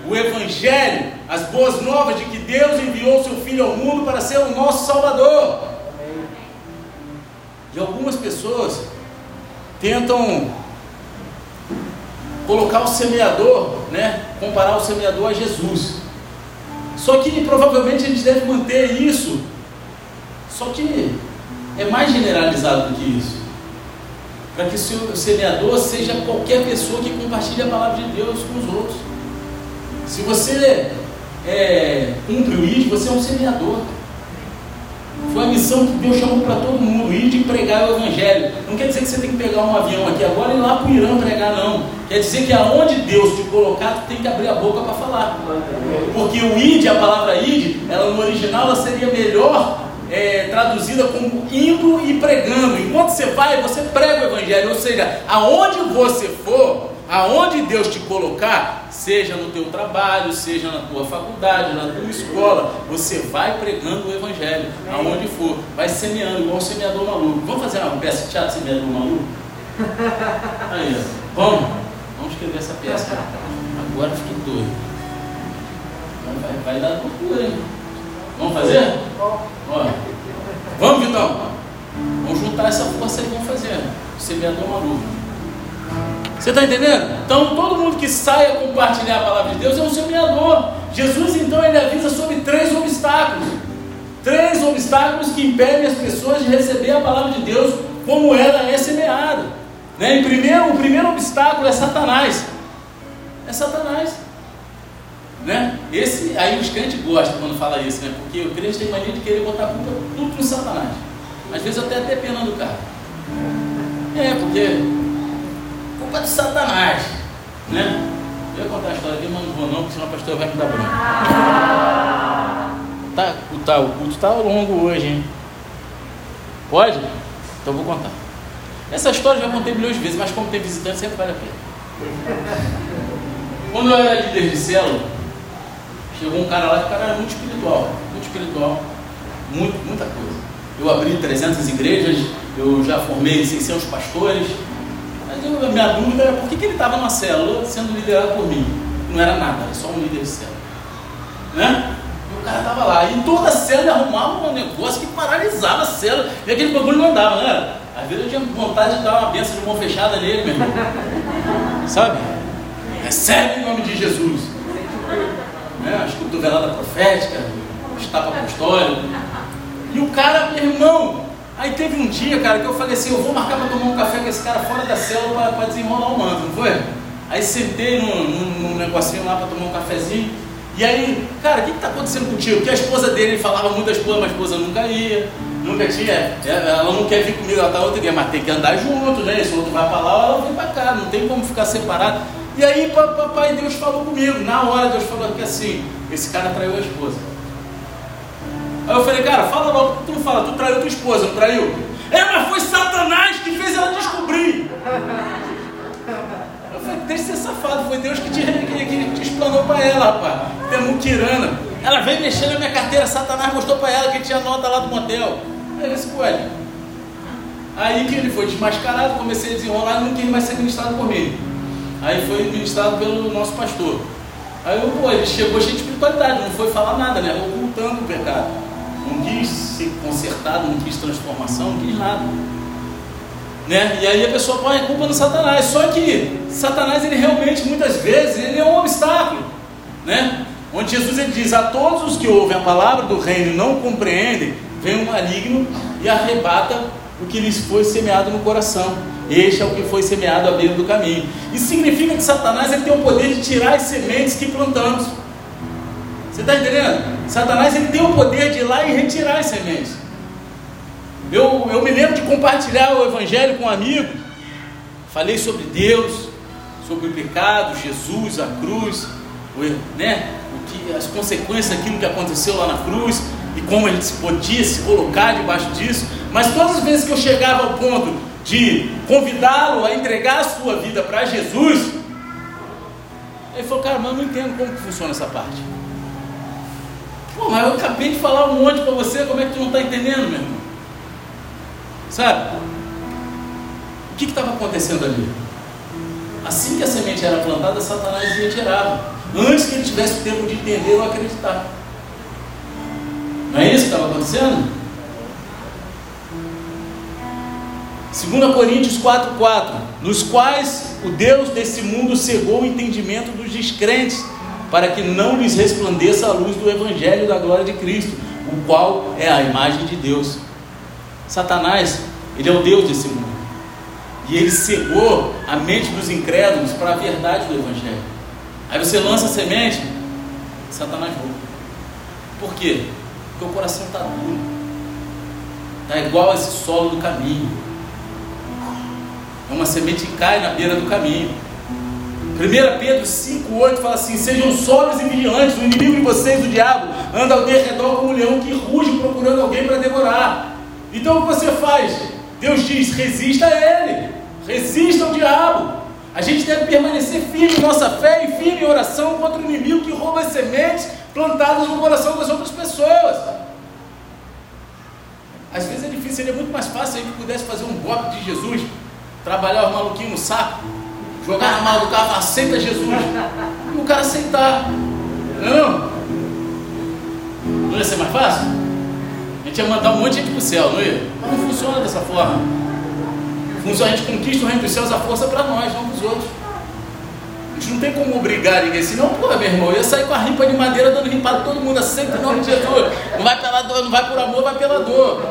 O evangelho, as boas novas de que Deus enviou seu filho ao mundo para ser o nosso salvador. E algumas pessoas tentam colocar o semeador, né, comparar o semeador a Jesus. Só que provavelmente eles devem manter isso. Só que é mais generalizado do que isso. Para que o semeador seja qualquer pessoa que compartilhe a palavra de Deus com os outros. Se você é, cumpre o ID, você é um semeador. Foi a missão que Deus chamou para todo mundo, ir de pregar o Evangelho. Não quer dizer que você tem que pegar um avião aqui agora e ir lá para o Irã pregar, não. Quer dizer que aonde Deus te colocar, tu tem que abrir a boca para falar. Porque o id, a palavra id, ela no original ela seria melhor é, traduzida como indo e pregando. Enquanto você vai, você prega o Evangelho. Ou seja, aonde você for, aonde Deus te colocar, seja no teu trabalho, seja na tua faculdade, na tua escola, você vai pregando o Evangelho, aonde for, vai semeando, igual o semeador maluco. Vamos fazer uma peça de teatro semeador maluco? Aí, ó. Vamos, vamos escrever essa peça. Agora fiquei doido. Vai, vai dar loucura, hein? Vamos fazer? Ó. Vamos, Vitão. Vamos juntar essa força e vamos fazer. Semeador maluco. Você está entendendo? Então todo mundo que sai a compartilhar a palavra de Deus é um semeador. Jesus então ele avisa sobre três obstáculos. Três obstáculos que impedem as pessoas de receber a palavra de Deus como ela é semeada. Né? primeiro, o primeiro obstáculo é Satanás. É Satanás. Né? Esse, aí os crentes gostam quando fala isso, né? porque o crente tem mania de querer botar culpa tudo no Satanás. Às vezes até até pena do cara. É, porque culpa de Satanás. Né? Eu ia contar a história aqui, mas não vou não, porque senão a pastora vai me dar bronca. Tá, tá, o culto está longo hoje, hein? Pode? Então vou contar. Essa história eu já contei milhões de vezes, mas como tem visitante sempre vale a pena. Quando eu era líder de célula, chegou um cara lá o cara era muito espiritual, muito espiritual, muito, muita coisa. Eu abri 300 igrejas, eu já formei 600 pastores, a minha dúvida era por que, que ele estava numa célula sendo liderado por mim? Não era nada, era só um líder de célula. Né? E o cara estava lá. E toda a célula arrumava um negócio que paralisava a célula. E aquele bagulho não andava, né? Às vezes eu tinha vontade de dar uma benção de mão fechada nele, meu irmão. Sabe? Recebe em nome de Jesus. Né? As cotoveladas proféticas, os tapas apostólicos. E o cara, meu irmão, Aí teve um dia, cara, que eu falei assim, eu vou marcar para tomar um café com esse cara fora da célula para desenrolar o manto, não foi? Aí sentei num, num, num negocinho lá para tomar um cafezinho. E aí, cara, o que está acontecendo contigo? Porque a esposa dele falava muito da esposa, mas a esposa nunca ia, nunca tinha. É, ela não quer vir comigo, ela tá outra dia, mas tem que andar junto, né? Se o outro vai para lá, ela vem para cá, não tem como ficar separado. E aí, papai Deus falou comigo, na hora Deus falou que assim, esse cara traiu a esposa. Aí eu falei, cara, fala logo, tu não fala, tu traiu tua esposa, não traiu? É, mas foi Satanás que fez ela descobrir. Eu falei, deixa de ser safado, foi Deus que te, que, que te explanou para ela, rapaz. Tem muquirana. Ela veio mexer na minha carteira, Satanás mostrou para ela que tinha nota lá do motel. Aí esse pode. Aí que ele foi desmascarado, comecei a desenrolar e nunca mais ser ministrado por mim. Aí foi ministrado pelo nosso pastor. Aí eu, pô, ele chegou cheio de espiritualidade, não foi falar nada, né? Ocultando o pecado não quis ser consertado, não quis transformação, não quis nada. Né? E aí a pessoa põe a culpa no Satanás. Só que Satanás, ele realmente, muitas vezes, ele é um obstáculo. Né? Onde Jesus ele diz: A todos os que ouvem a palavra do reino e não compreendem, vem um maligno e arrebata o que lhes foi semeado no coração. Este é o que foi semeado à beira do caminho. Isso significa que Satanás ele tem o poder de tirar as sementes que plantamos. Você está entendendo? Satanás ele tem o poder de ir lá e retirar as sementes. Eu, eu me lembro de compartilhar o evangelho com um amigo, falei sobre Deus, sobre o pecado, Jesus, a cruz, né? o que, as consequências daquilo que aconteceu lá na cruz e como a gente podia se colocar debaixo disso. Mas todas as vezes que eu chegava ao ponto de convidá-lo a entregar a sua vida para Jesus, ele falou, cara, mas eu não entendo como que funciona essa parte. Mas eu acabei de falar um monte para você, como é que tu não está entendendo, meu irmão? Sabe? O que estava acontecendo ali? Assim que a semente era plantada, Satanás retirava. Antes que ele tivesse tempo de entender ou acreditar. Não é isso que estava acontecendo? 2 Coríntios 4,4 Nos quais o Deus desse mundo cegou o entendimento dos descrentes, para que não lhes resplandeça a luz do Evangelho da glória de Cristo, o qual é a imagem de Deus. Satanás, ele é o Deus desse mundo. E ele cegou a mente dos incrédulos para a verdade do Evangelho. Aí você lança a semente, Satanás rouba. Por quê? Porque o coração está duro. Está igual a esse solo do caminho. É uma semente que cai na beira do caminho. 1 Pedro 5,8 fala assim: Sejam sóbrios e vigilantes, o inimigo de vocês, o diabo, anda ao derredor como um leão que ruge procurando alguém para devorar. Então o que você faz? Deus diz: resista a ele, resista ao diabo. A gente deve permanecer firme em nossa fé e firme em oração contra o inimigo que rouba as sementes plantadas no coração das outras pessoas. Às vezes é difícil, seria muito mais fácil se a gente pudesse fazer um golpe de Jesus, trabalhar os maluquinhos no saco, jogar na mala do carro, aceita Jesus, e o cara aceitar. Não? Não ia ser mais fácil? A gente ia mandar um monte de gente para o céu, não ia? Mas não funciona dessa forma. Funciona, a gente conquista o reino dos céus a força para nós, não os outros. A gente não tem como obrigar ninguém, senão, pô, meu irmão, eu ia sair com a rimpa de madeira dando rimpada todo mundo, aceita em nome de Jesus. Não vai pela dor, não vai por amor, vai pela dor.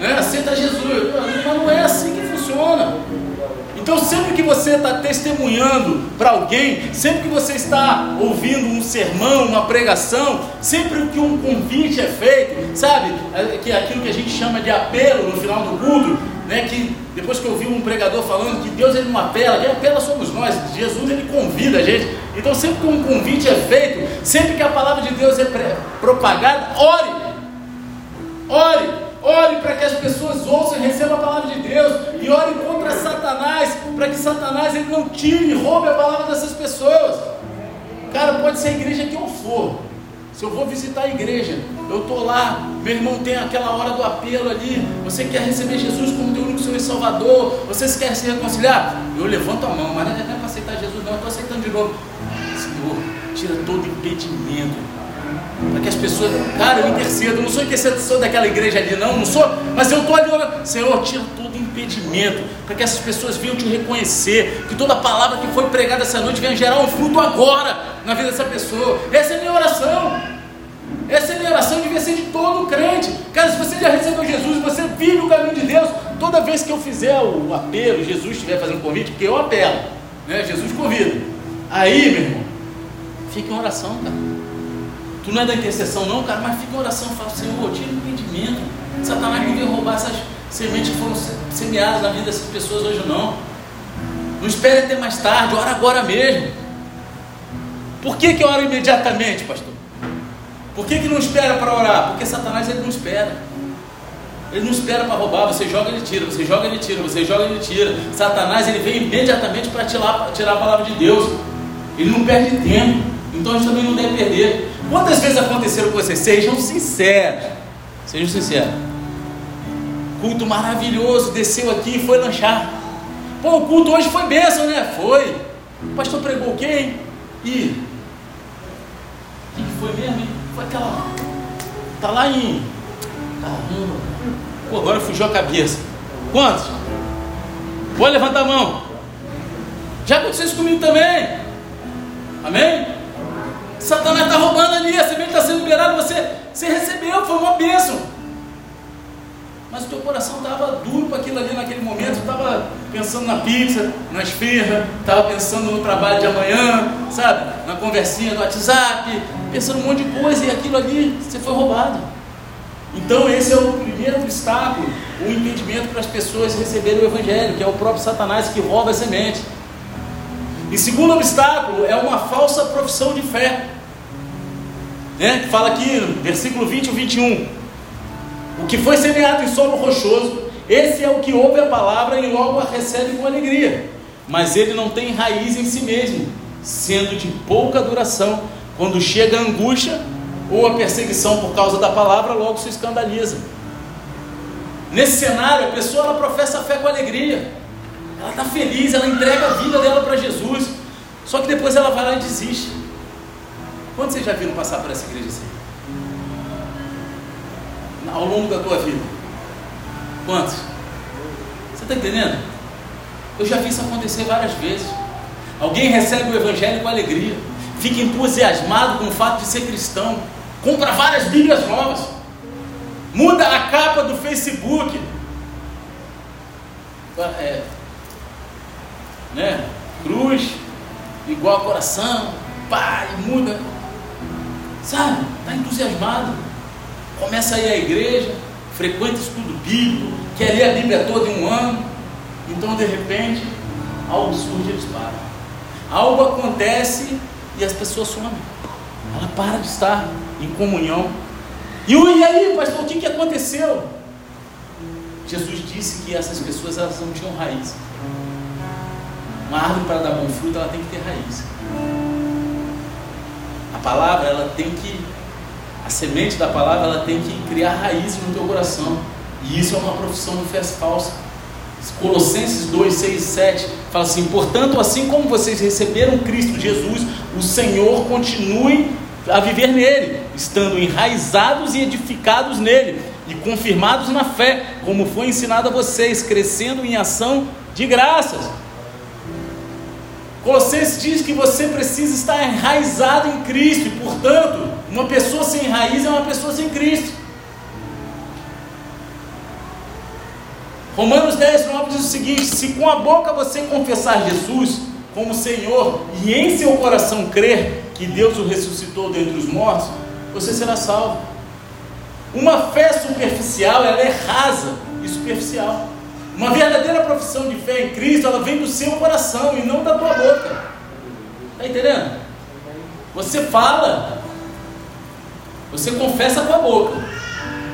Né? Aceita Jesus. Mas não é assim que funciona. Então, sempre que você está testemunhando para alguém, sempre que você está ouvindo um sermão, uma pregação, sempre que um convite é feito, sabe? É, que é aquilo que a gente chama de apelo no final do culto, né? Que depois que eu vi um pregador falando que Deus ele não apela, quem apela somos nós, Jesus ele convida a gente. Então, sempre que um convite é feito, sempre que a palavra de Deus é propagada, ore, ore. Ore para que as pessoas ouçam e recebam a palavra de Deus. E ore contra Satanás, para que Satanás ele não tire e roube a palavra dessas pessoas. Cara, pode ser a igreja que eu for. Se eu vou visitar a igreja, eu estou lá, meu irmão tem aquela hora do apelo ali, você quer receber Jesus como teu único Senhor e Salvador, você quer se reconciliar? Eu levanto a mão, mas não é para aceitar Jesus, não, eu estou aceitando de novo. Senhor, tira todo impedimento para que as pessoas, cara, eu intercedo, não sou intercessor daquela igreja ali, não, não sou, mas eu estou ali orando, Senhor, tira todo impedimento, para que essas pessoas venham te reconhecer, que toda palavra que foi pregada essa noite venha gerar um fruto agora na vida dessa pessoa. Essa é a minha oração. Essa é a minha oração, devia ser de todo crente. Cara, se você já recebeu Jesus, você vive o caminho de Deus, toda vez que eu fizer o apelo, Jesus estiver fazendo convite, porque eu apelo, né? Jesus convida. Aí, meu irmão, fica em oração, cara. Tu não é da intercessão, não, cara, mas fica em oração, fala, Senhor, tira o impedimento. Satanás não veio roubar essas sementes que foram semeadas na vida dessas pessoas hoje, não. Não espere até mais tarde, ora agora mesmo. Por que, que oro imediatamente, pastor? Por que, que não espera para orar? Porque Satanás ele não espera. Ele não espera para roubar, você joga, ele tira, você joga, ele tira, você joga, ele tira. Satanás ele vem imediatamente para tirar, tirar a palavra de Deus. Ele não perde tempo. Então a gente também não deve perder. Quantas vezes aconteceram com vocês? Sejam sinceros. Sejam sinceros. Culto maravilhoso, desceu aqui e foi lanchar. Pô, o culto hoje foi bênção, né? Foi. O pastor pregou quem? E. O que foi mesmo? Hein? Foi aquela. Tá lá em. Caramba. Pô, agora fugiu a cabeça. Quantos? Pode levantar a mão. Já aconteceu isso comigo também. Amém? Satanás está roubando ali, a semente está sendo liberada, você, você recebeu, foi uma bênção. Mas o teu coração estava duro para aquilo ali naquele momento, estava pensando na pizza, na esfirra, estava pensando no trabalho de amanhã, sabe? Na conversinha do WhatsApp, pensando um monte de coisa, e aquilo ali você foi roubado. Então, esse é o primeiro obstáculo, o impedimento para as pessoas receberem o Evangelho, que é o próprio Satanás que rouba a semente. E segundo obstáculo é uma falsa profissão de fé. Né? Fala aqui, versículo 20 ou 21. O que foi semeado em solo rochoso, esse é o que ouve a palavra e logo a recebe com alegria. Mas ele não tem raiz em si mesmo, sendo de pouca duração. Quando chega a angústia, ou a perseguição por causa da palavra, logo se escandaliza. Nesse cenário, a pessoa ela professa a fé com alegria, ela está feliz, ela entrega a vida dela para Jesus, só que depois ela vai lá e desiste. Quantos vocês já viram passar por essa igreja assim? Ao longo da tua vida? Quantos? Você está entendendo? Eu já vi isso acontecer várias vezes. Alguém recebe o Evangelho com alegria, fica entusiasmado com o fato de ser cristão, compra várias Bíblias novas, muda a capa do Facebook, é, né? Cruz, igual coração, pai, muda, sabe? Está entusiasmado, começa a ir à igreja, frequenta estudo bíblico, quer ler a Bíblia toda em um ano, então de repente algo surge e eles param. Algo acontece e as pessoas somem. Ela para de estar em comunhão. E, e aí, pastor, o que, que aconteceu? Jesus disse que essas pessoas elas não tinham raiz. Uma árvore para dar bom fruto, ela tem que ter raiz. Palavra, ela tem que, a semente da palavra, ela tem que criar raízes no teu coração. E isso é uma profissão de fé falsa. Colossenses 2, 6 e 7 fala assim: Portanto, assim como vocês receberam Cristo Jesus, o Senhor continue a viver nele, estando enraizados e edificados nele, e confirmados na fé, como foi ensinado a vocês, crescendo em ação de graças. Colossenses diz que você precisa estar enraizado em Cristo, e portanto, uma pessoa sem raiz é uma pessoa sem Cristo. Romanos 10, 9 diz o seguinte: Se com a boca você confessar Jesus como Senhor e em seu coração crer que Deus o ressuscitou dentre os mortos, você será salvo. Uma fé superficial, ela é rasa e superficial. Uma verdadeira profissão de fé em Cristo, ela vem do seu coração e não da tua boca. Está entendendo? Você fala, você confessa com a boca,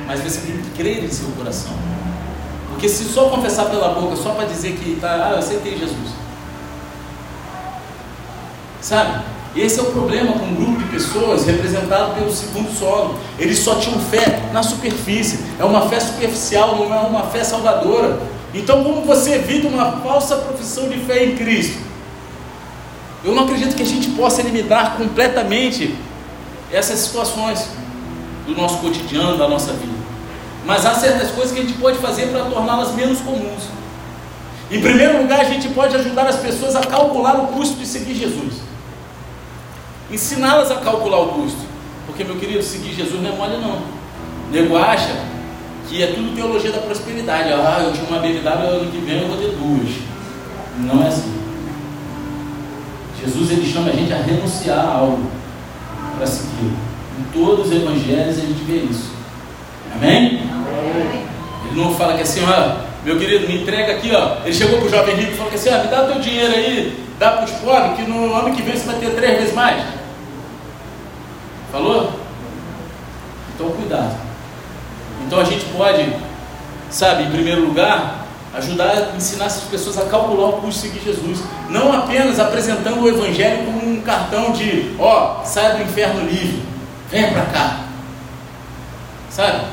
mas você tem que crer em seu coração. Porque se só confessar pela boca, só para dizer que tá, ah, eu aceitei Jesus. Sabe? Esse é o problema com um grupo de pessoas representado pelo segundo solo. Eles só tinham fé na superfície. É uma fé superficial, não é uma fé salvadora. Então, como você evita uma falsa profissão de fé em Cristo? Eu não acredito que a gente possa eliminar completamente essas situações do nosso cotidiano, da nossa vida. Mas há certas coisas que a gente pode fazer para torná-las menos comuns. Em primeiro lugar, a gente pode ajudar as pessoas a calcular o custo de seguir Jesus. Ensiná-las a calcular o custo. Porque, meu querido, seguir Jesus não é mole, não. Nego acha que é tudo teologia da prosperidade. Ah, eu tinha uma BMW, ano que vem eu vou ter duas. Não é assim. Jesus ele chama a gente a renunciar a algo para seguir. Em todos os evangelhos a gente vê isso. Amém? Ele não fala que assim, ó, meu querido, me entrega aqui, ó. Ele chegou para o jovem rico e falou que assim, ó, me dá o teu dinheiro aí, dá para os pobres, que no ano que vem você vai ter três vezes mais. Falou? Então cuidado. Então a gente pode, sabe, em primeiro lugar, ajudar a ensinar essas pessoas a calcular o custo de seguir Jesus. Não apenas apresentando o Evangelho como um cartão de, ó, saia do inferno livre, venha para cá. Sabe?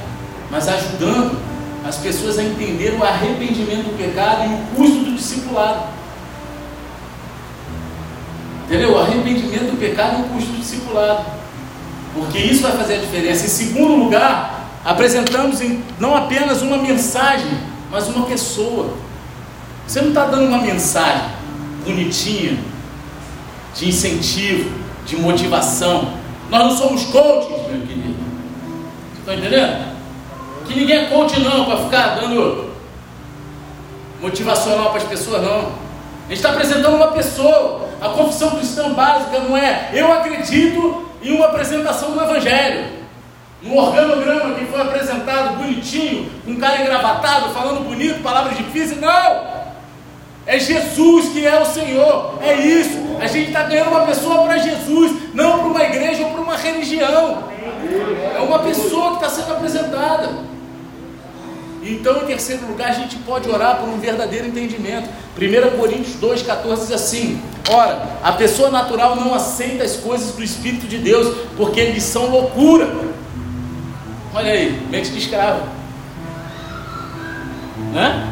Mas ajudando as pessoas a entender o arrependimento do pecado e o custo do discipulado. Entendeu? O arrependimento do pecado e o custo do discipulado. Porque isso vai fazer a diferença. Em segundo lugar, apresentamos não apenas uma mensagem, mas uma pessoa. Você não está dando uma mensagem bonitinha, de incentivo, de motivação. Nós não somos coaches, meu querido. Você está entendendo? Que ninguém é coach não, para ficar dando motivacional para as pessoas não. A gente está apresentando uma pessoa. A confissão cristã básica não é eu acredito em uma apresentação do Evangelho. No organograma que foi apresentado bonitinho, com um cara engravatado, falando bonito, palavras difíceis. Não! É Jesus que é o Senhor. É isso. A gente está ganhando uma pessoa para Jesus, não para uma igreja ou para uma religião. É uma pessoa que está sendo apresentada. Então, em terceiro lugar, a gente pode orar por um verdadeiro entendimento. 1 Coríntios 2,14 diz assim: Ora, a pessoa natural não aceita as coisas do Espírito de Deus, porque eles são loucura. Olha aí, mente de escravo. Né?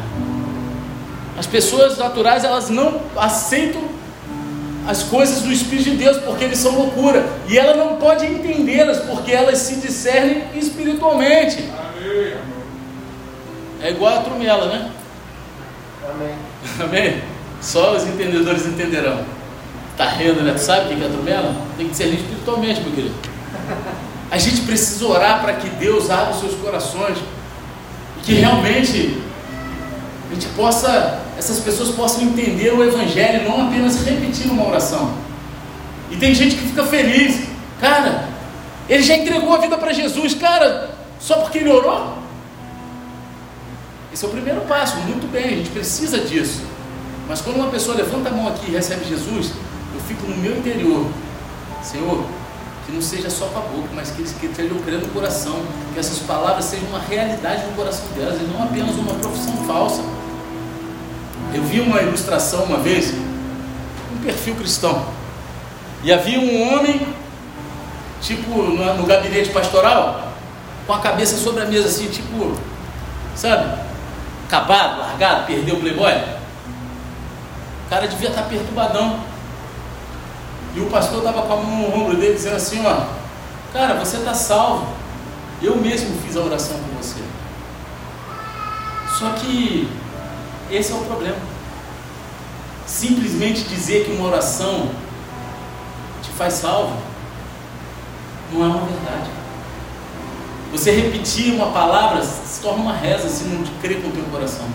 As pessoas naturais elas não aceitam as coisas do Espírito de Deus porque eles são loucura e ela não pode entendê-las porque elas se discernem espiritualmente. Amém. É igual a trumela, né? Amém. Amém? Só os entendedores entenderão. Tá rindo, né? Tu sabe o que é a trumela? Tem que ser espiritualmente, meu querido. A gente precisa orar para que Deus abra os seus corações e que realmente a gente possa, essas pessoas possam entender o Evangelho, não apenas repetir uma oração. E tem gente que fica feliz, cara, ele já entregou a vida para Jesus, cara, só porque ele orou? Esse é o primeiro passo, muito bem, a gente precisa disso. Mas quando uma pessoa levanta a mão aqui e recebe Jesus, eu fico no meu interior, Senhor, que não seja só com a boca, mas que, que esteja crendo no coração, que essas palavras sejam uma realidade no coração delas e não apenas uma profissão falsa. Eu vi uma ilustração uma vez, um perfil cristão, e havia um homem, tipo no, no gabinete pastoral, com a cabeça sobre a mesa, assim, tipo, sabe? acabado, largado, perdeu o playboy? O cara devia estar perturbadão. E o pastor estava com a mão no ombro dele dizendo assim, ó, cara, você está salvo. Eu mesmo fiz a oração com você. Só que esse é o problema. Simplesmente dizer que uma oração te faz salvo não é uma verdade. Você repetir uma palavra se torna uma reza se não crer com o teu coração.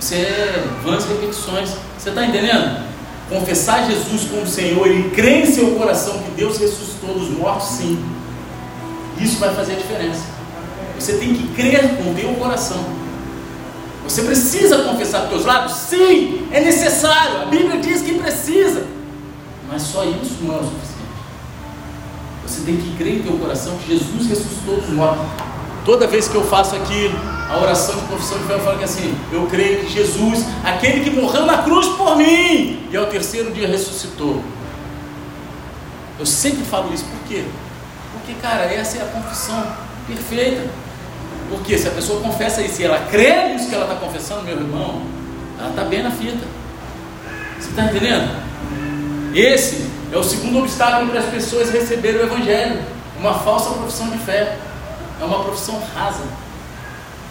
Você é vãs repetições. Você está entendendo? Confessar Jesus como Senhor e crer em seu coração que Deus ressuscitou dos mortos, sim. Isso vai fazer a diferença. Você tem que crer com o teu coração. Você precisa confessar com teus lábios? Sim, é necessário. A Bíblia diz que precisa. Mas só isso não é o suficiente. Você tem que crer em teu coração que Jesus ressuscitou dos mortos. Toda vez que eu faço aqui a oração de confissão de fé, eu falo que assim, eu creio que Jesus, aquele que morreu na cruz por mim, e ao terceiro dia ressuscitou. Eu sempre falo isso, por quê? Porque, cara, essa é a confissão perfeita. Porque se a pessoa confessa isso e ela crê nisso que ela está confessando, meu irmão, ela está bem na fita. Você está entendendo? Esse é o segundo obstáculo para as pessoas receberem o Evangelho. Uma falsa profissão de fé. É uma profissão rasa,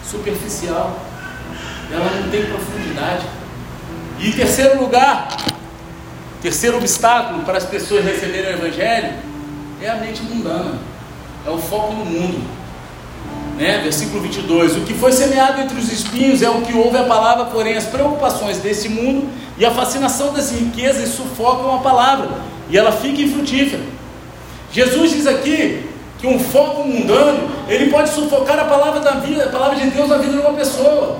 superficial. Ela não tem profundidade. E em terceiro lugar, terceiro obstáculo para as pessoas receberem o Evangelho é a mente mundana. É o foco no mundo. Né? Versículo 22: O que foi semeado entre os espinhos é o que ouve a palavra, porém as preocupações desse mundo e a fascinação das riquezas sufocam a palavra e ela fica infrutífera. Jesus diz aqui que um foco mundano, ele pode sufocar a palavra da vida, a palavra de Deus na vida de uma pessoa.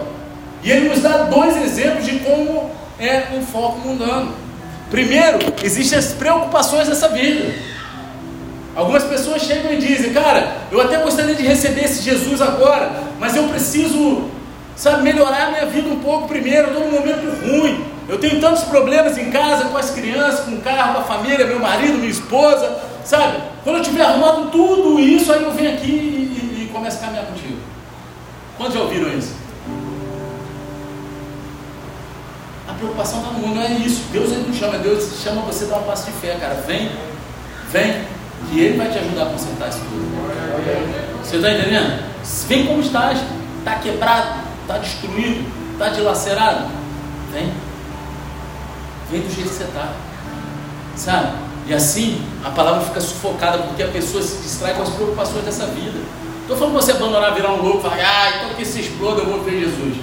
E ele nos dá dois exemplos de como é um foco mundano. Primeiro, existem as preocupações dessa vida. Algumas pessoas chegam e dizem, cara, eu até gostaria de receber esse Jesus agora, mas eu preciso, sabe, melhorar a minha vida um pouco primeiro, estou num momento ruim. Eu tenho tantos problemas em casa, com as crianças, com o carro, com a família, meu marido, minha esposa, sabe? Quando eu tiver arrumado tudo isso, aí eu venho aqui e, e, e começo a caminhar contigo. Quantos já ouviram isso? A preocupação está no mundo, não é isso. Deus ele não chama, Deus chama você a dar um passo de fé, cara. Vem, vem, que Ele vai te ajudar a consertar isso tudo. Você está entendendo? Vem como estás. Está quebrado, está destruído, está dilacerado. Vem. Vem do jeito que você está. Sabe? E assim a palavra fica sufocada porque a pessoa se distrai com as preocupações dessa vida. Estou falando você abandonar, virar um louco, falar, ah, então que se exploda, eu vou ver Jesus.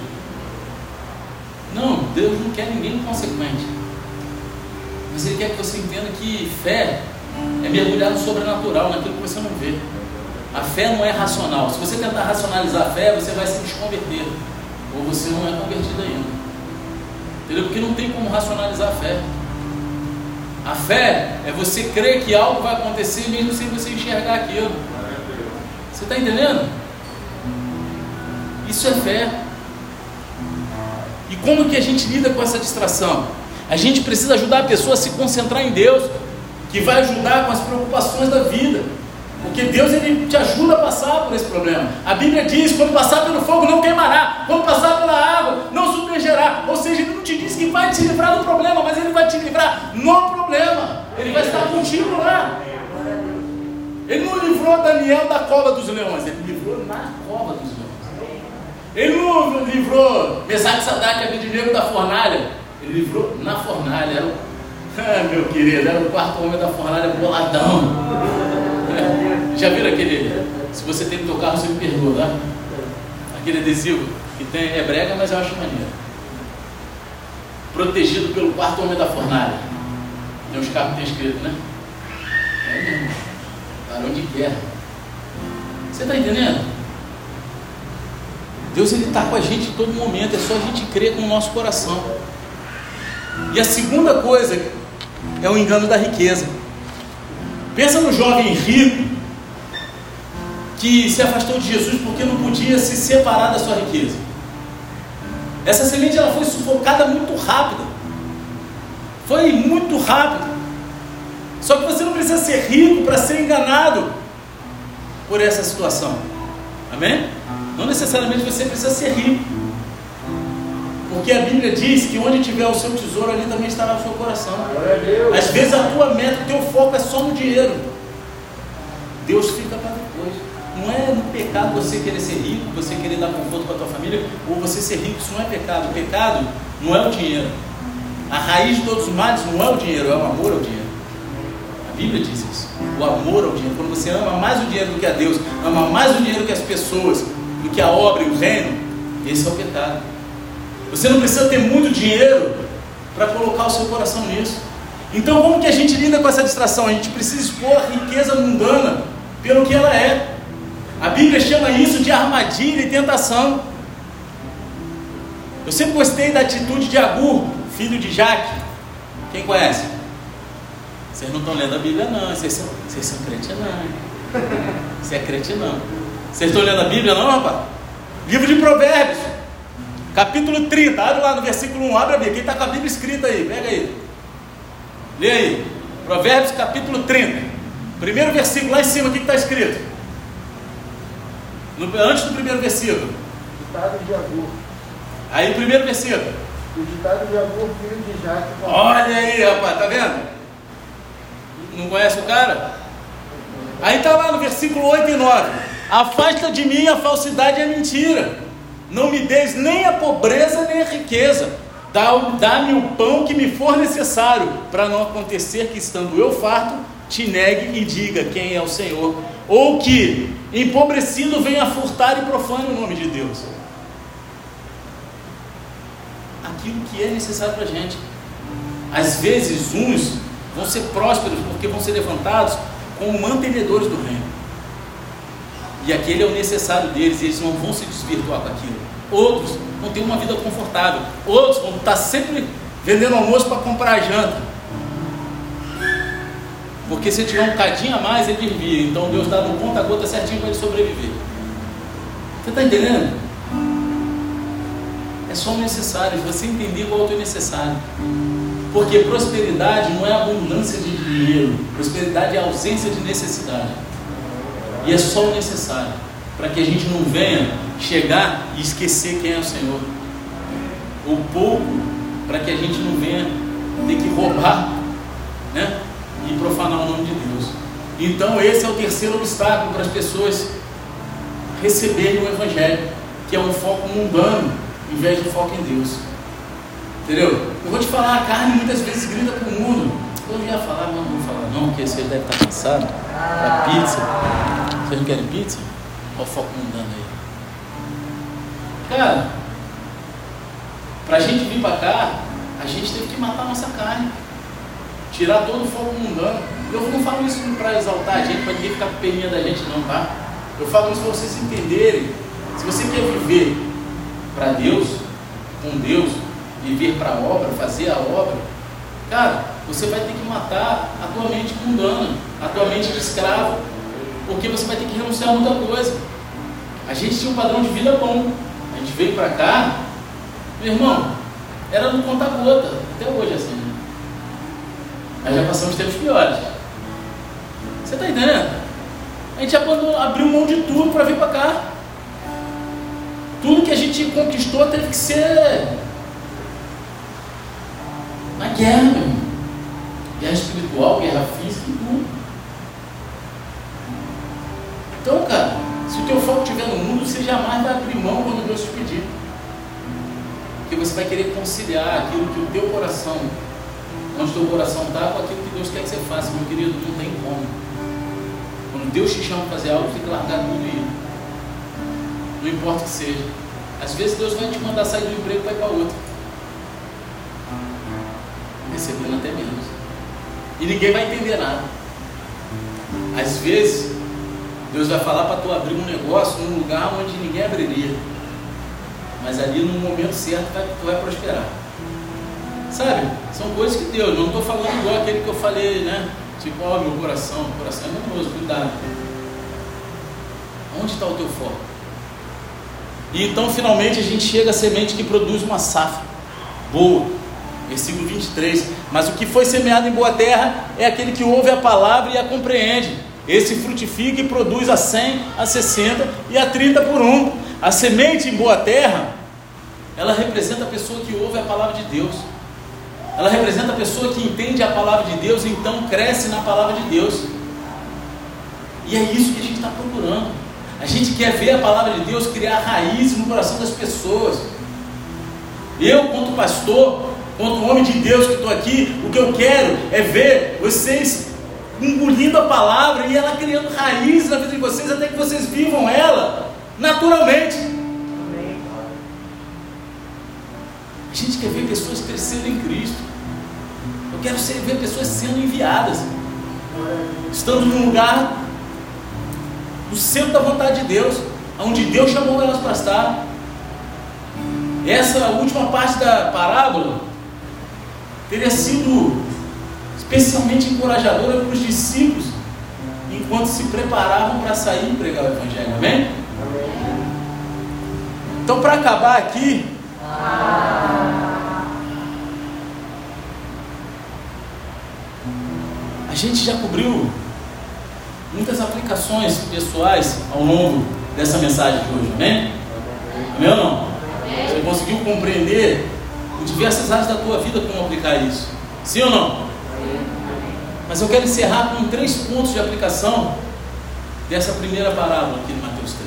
Não, Deus não quer ninguém inconsequente. Mas Ele quer que você entenda que fé é mergulhar no sobrenatural, naquilo que você não vê. A fé não é racional. Se você tentar racionalizar a fé, você vai se desconverter. Ou você não é convertido ainda. Entendeu? Porque não tem como racionalizar a fé. A fé é você crer que algo vai acontecer mesmo sem você enxergar aquilo. Você está entendendo? Isso é fé. E como que a gente lida com essa distração? A gente precisa ajudar a pessoa a se concentrar em Deus, que vai ajudar com as preocupações da vida. Porque Deus ele te ajuda a passar por esse problema. A Bíblia diz: quando passar pelo fogo não queimará, quando passar pela água não submergerá. Ou seja, Ele não te diz que vai te livrar do problema, mas Ele vai te livrar no problema. Ele vai estar contigo lá. Ele não livrou Daniel da cova dos leões, ele livrou na cova dos leões. Ele não livrou Mesaque Sadak, Abednego da fornalha, ele livrou na fornalha. Ah, meu querido, era o quarto homem da fornalha boladão. Já viram aquele? Se você tem no teu carro, você me perdoa, tá? Aquele adesivo que tem, é brega, mas eu acho maneiro. Protegido pelo quarto homem da fornalha. Tem uns carros que tem escrito, né? É mesmo. Barão de guerra. Você está entendendo? Deus ele está com a gente em todo momento, é só a gente crer com o nosso coração. E a segunda coisa é o engano da riqueza. Pensa no jovem rico que se afastou de Jesus porque não podia se separar da sua riqueza. Essa semente ela foi sufocada muito rápida. Foi muito rápido. Só que você não precisa ser rico para ser enganado por essa situação. Amém? Não necessariamente você precisa ser rico. Porque a Bíblia diz que onde tiver o seu tesouro, ali também estará o seu coração. Às vezes a tua meta, o teu foco é só no dinheiro. Deus fica para depois. Não é no pecado você querer ser rico, você querer dar conforto para a tua família, ou você ser rico, isso não é pecado. O pecado não é o dinheiro. A raiz de todos os males não é o dinheiro, é o amor ao dinheiro. A Bíblia diz isso. O amor ao dinheiro. Quando você ama mais o dinheiro do que a Deus, ama mais o dinheiro que as pessoas, do que a obra e o reino, esse é o pecado. Você não precisa ter muito dinheiro para colocar o seu coração nisso. Então, como que a gente lida com essa distração? A gente precisa expor a riqueza mundana pelo que ela é. A Bíblia chama isso de armadilha e tentação. Eu sempre gostei da atitude de Agur, filho de Jaque. Quem conhece? Vocês não estão lendo a Bíblia, não. Vocês são, vocês são crente, não. Você é crente, não. Vocês estão lendo a Bíblia, não, rapaz? Livro de Provérbios. Capítulo 30, abre lá no versículo 1, abre a Bíblia. Quem está com a Bíblia escrita aí, pega aí. Lê aí. Provérbios capítulo 30. Primeiro versículo lá em cima, o que está escrito? No, antes do primeiro versículo. Ditado de Agur. Aí primeiro versículo. O ditado de Agur, filho de Jaque. Olha aí, rapaz, tá vendo? Não conhece o cara? Aí está lá no versículo 8 e 9. Afasta de mim a falsidade e a mentira. Não me deis nem a pobreza nem a riqueza. Dá-me o pão que me for necessário, para não acontecer que, estando eu farto, te negue e diga quem é o Senhor. Ou que, empobrecido, venha furtar e profane o nome de Deus. Aquilo que é necessário para a gente. Às vezes, uns vão ser prósperos porque vão ser levantados como mantenedores do reino. E aquele é o necessário deles, e eles não vão se desvirtuar com aquilo. Outros vão ter uma vida confortável. Outros vão estar sempre vendendo almoço para comprar janta. Porque se tiver um cadinho a mais, ele desvia. Então Deus dá no ponta gota certinho para ele sobreviver. Você está entendendo? É só o necessário. Você entender é o teu necessário. Porque prosperidade não é abundância de dinheiro. Prosperidade é ausência de necessidade. E é só o necessário para que a gente não venha chegar e esquecer quem é o Senhor. Ou pouco para que a gente não venha ter que roubar né? e profanar o nome de Deus. Então, esse é o terceiro obstáculo para as pessoas receberem o Evangelho, que é um foco mundano, em vez de foco em Deus. Entendeu? Eu vou te falar, a carne muitas vezes grita para o mundo. Eu ia falar, mas não vou falar não, porque vocês devem estar cansados. A pizza. Vocês não querem pizza? O foco mundano aí. Cara, para a gente vir para cá, a gente teve que matar a nossa carne. Tirar todo o foco mundano. Eu não falo isso para exaltar a gente, para ninguém ficar com peninha da gente não, tá? Eu falo isso para vocês entenderem. Se você quer viver para Deus, com Deus, viver para a obra, fazer a obra, cara, você vai ter que matar a tua mente mundana, a tua mente de escravo, porque você vai ter que renunciar a muita coisa. A gente tinha um padrão de vida bom. A gente veio para cá, meu irmão, era no conta-gota, até hoje assim. Né? Nós já passamos tempos piores. Você está entendendo? A gente abandonou, abriu mão de tudo para vir para cá. Tudo que a gente conquistou teve que ser na guerra, meu. Guerra espiritual, guerra física Então, cara, se o teu foco estiver no mundo, você jamais vai abrir mão quando Deus te pedir. Porque você vai querer conciliar aquilo que o teu coração, onde o teu coração está, com aquilo que Deus quer que você faça. Meu querido, não tem como. Quando Deus te chama para fazer algo, você tem que largar tudo e ir. Não importa o que seja. Às vezes Deus vai te mandar sair do emprego e vai para outro. Recebendo até menos. E ninguém vai entender nada. Às vezes, Deus vai falar para tu abrir um negócio num lugar onde ninguém abriria. Mas ali no momento certo vai, tu vai prosperar. Sabe? São coisas que Deus, não estou falando igual aquele que eu falei, né? Tipo, ó, meu coração, meu coração é medroso, cuidado. Onde está o teu foco? E então finalmente a gente chega à semente que produz uma safra boa. Versículo 23. Mas o que foi semeado em boa terra é aquele que ouve a palavra e a compreende. Esse frutifica e produz a 100, a 60 e a 30 por um. A semente em boa terra, ela representa a pessoa que ouve a palavra de Deus. Ela representa a pessoa que entende a palavra de Deus e então cresce na palavra de Deus. E é isso que a gente está procurando. A gente quer ver a palavra de Deus criar raízes no coração das pessoas. Eu, quanto pastor, quanto homem de Deus que estou aqui, o que eu quero é ver vocês engolindo a palavra e ela criando raízes na vida de vocês até que vocês vivam ela naturalmente. A gente quer ver pessoas crescendo em Cristo. Eu quero ver pessoas sendo enviadas, estando num lugar no centro da vontade de Deus, onde Deus chamou elas para estar. Essa última parte da parábola teria sido especialmente encorajadora para os discípulos, enquanto se preparavam para sair e pregar o Evangelho. Amém? Então, para acabar aqui, a gente já cobriu muitas aplicações pessoais ao longo dessa mensagem de hoje, amém? Amém ou não? Você conseguiu compreender diversas áreas da tua vida como aplicar isso? Sim ou não? Mas eu quero encerrar com três pontos de aplicação dessa primeira parábola aqui de Mateus 13.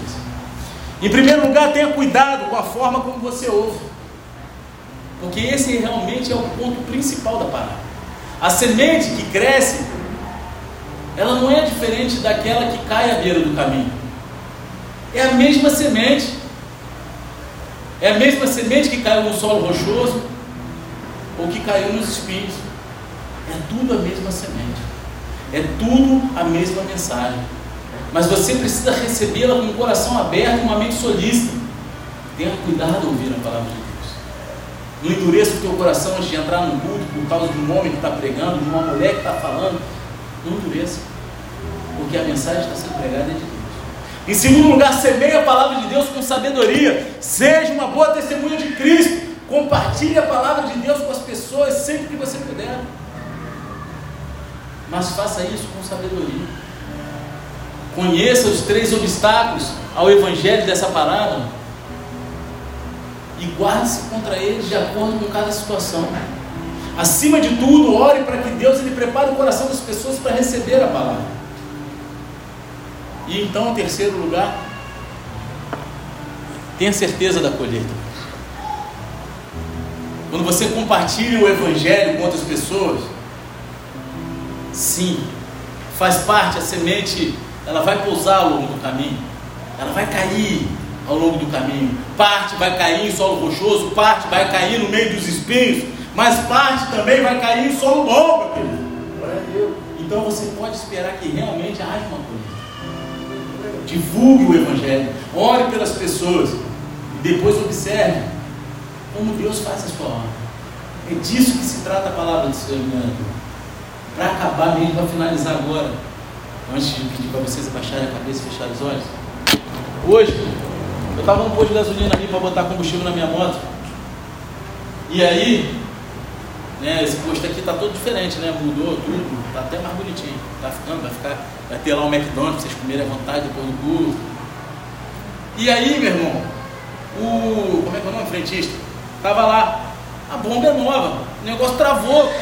Em primeiro lugar, tenha cuidado com a forma como você ouve, porque esse realmente é o ponto principal da parábola. A semente que cresce, ela não é diferente daquela que cai à beira do caminho. É a mesma semente. É a mesma semente que caiu no solo rochoso ou que caiu nos espinhos. É tudo a mesma semente. É tudo a mesma mensagem. Mas você precisa recebê-la com o coração aberto e uma mente solista. Tenha cuidado ao ouvir a palavra de Deus. Não endureça o teu coração antes de entrar no culto por causa de um homem que está pregando, de uma mulher que está falando. Não endureça. Porque a mensagem está sendo pregada é de Deus. Em segundo lugar, semeie a palavra de Deus com sabedoria. Seja uma boa testemunha de Cristo. Compartilhe a palavra de Deus com as pessoas sempre que você puder mas faça isso com sabedoria. Conheça os três obstáculos ao evangelho dessa palavra e guarde-se contra eles de acordo com cada situação. Acima de tudo, ore para que Deus ele prepare o coração das pessoas para receber a palavra. E então, em terceiro lugar, tenha certeza da colheita. Quando você compartilha o evangelho com outras pessoas, Sim, faz parte, a semente, ela vai pousar ao longo do caminho, ela vai cair ao longo do caminho. Parte vai cair em solo rochoso, parte vai cair no meio dos espinhos, mas parte também vai cair em solo bom, meu querido. Então você pode esperar que realmente haja uma colheita. divulgue o Evangelho, ore pelas pessoas e depois observe como Deus faz a sua obra. É disso que se trata a palavra do Senhor, Para acabar mesmo, para finalizar agora, antes de pedir para vocês abaixarem a cabeça e fechar os olhos. Hoje, eu estava no posto de gasolina ali para botar combustível na minha moto. E aí, né, esse posto aqui está todo diferente, né? Mudou tudo, está até mais bonitinho. Está ficando, vai ficar, vai ter lá um McDonald's vocês comerem à vontade depois do curso. E aí, meu irmão, o. Como é que é o nome? Frentista. Tava lá. A bomba é nova. O negócio travou.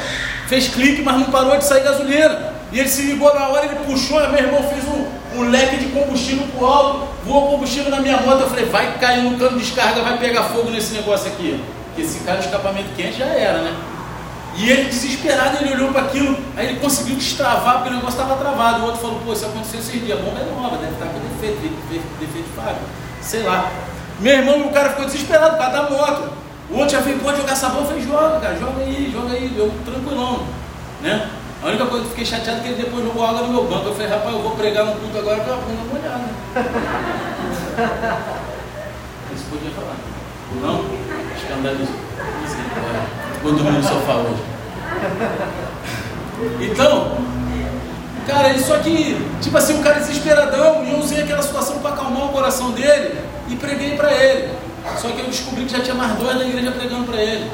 Fez clique, mas não parou de sair gasolina. E ele se ligou na hora, ele puxou, meu irmão fez um, um leque de combustível pro alto, voou combustível na minha moto. Eu falei, vai cair no cano de descarga, vai pegar fogo nesse negócio aqui. Porque se cai no escapamento quente já era, né? E ele desesperado, ele olhou para aquilo, aí ele conseguiu destravar, porque o negócio estava travado. O outro falou, pô, isso aconteceu esses dias, a bomba é nova, deve estar com defeito, defeito, defeito de fábrica. Sei lá. Meu irmão, o cara ficou desesperado por causa da moto. O outro já veio, pode jogar sabão? Eu falei, joga, cara, joga aí, joga aí, eu tranquilão. Né? A única coisa que eu fiquei chateado é que ele depois jogou água no meu banco. Eu falei, rapaz, eu vou pregar no culto agora com a bunda molhada. Isso podia falar. Não? Escandalizou. Vou dormir no sofá hoje. Então, cara, só que, tipo assim, um cara desesperadão, e eu usei aquela situação para acalmar o coração dele e preguei para ele. Só que eu descobri que já tinha mais dois na igreja pregando para ele.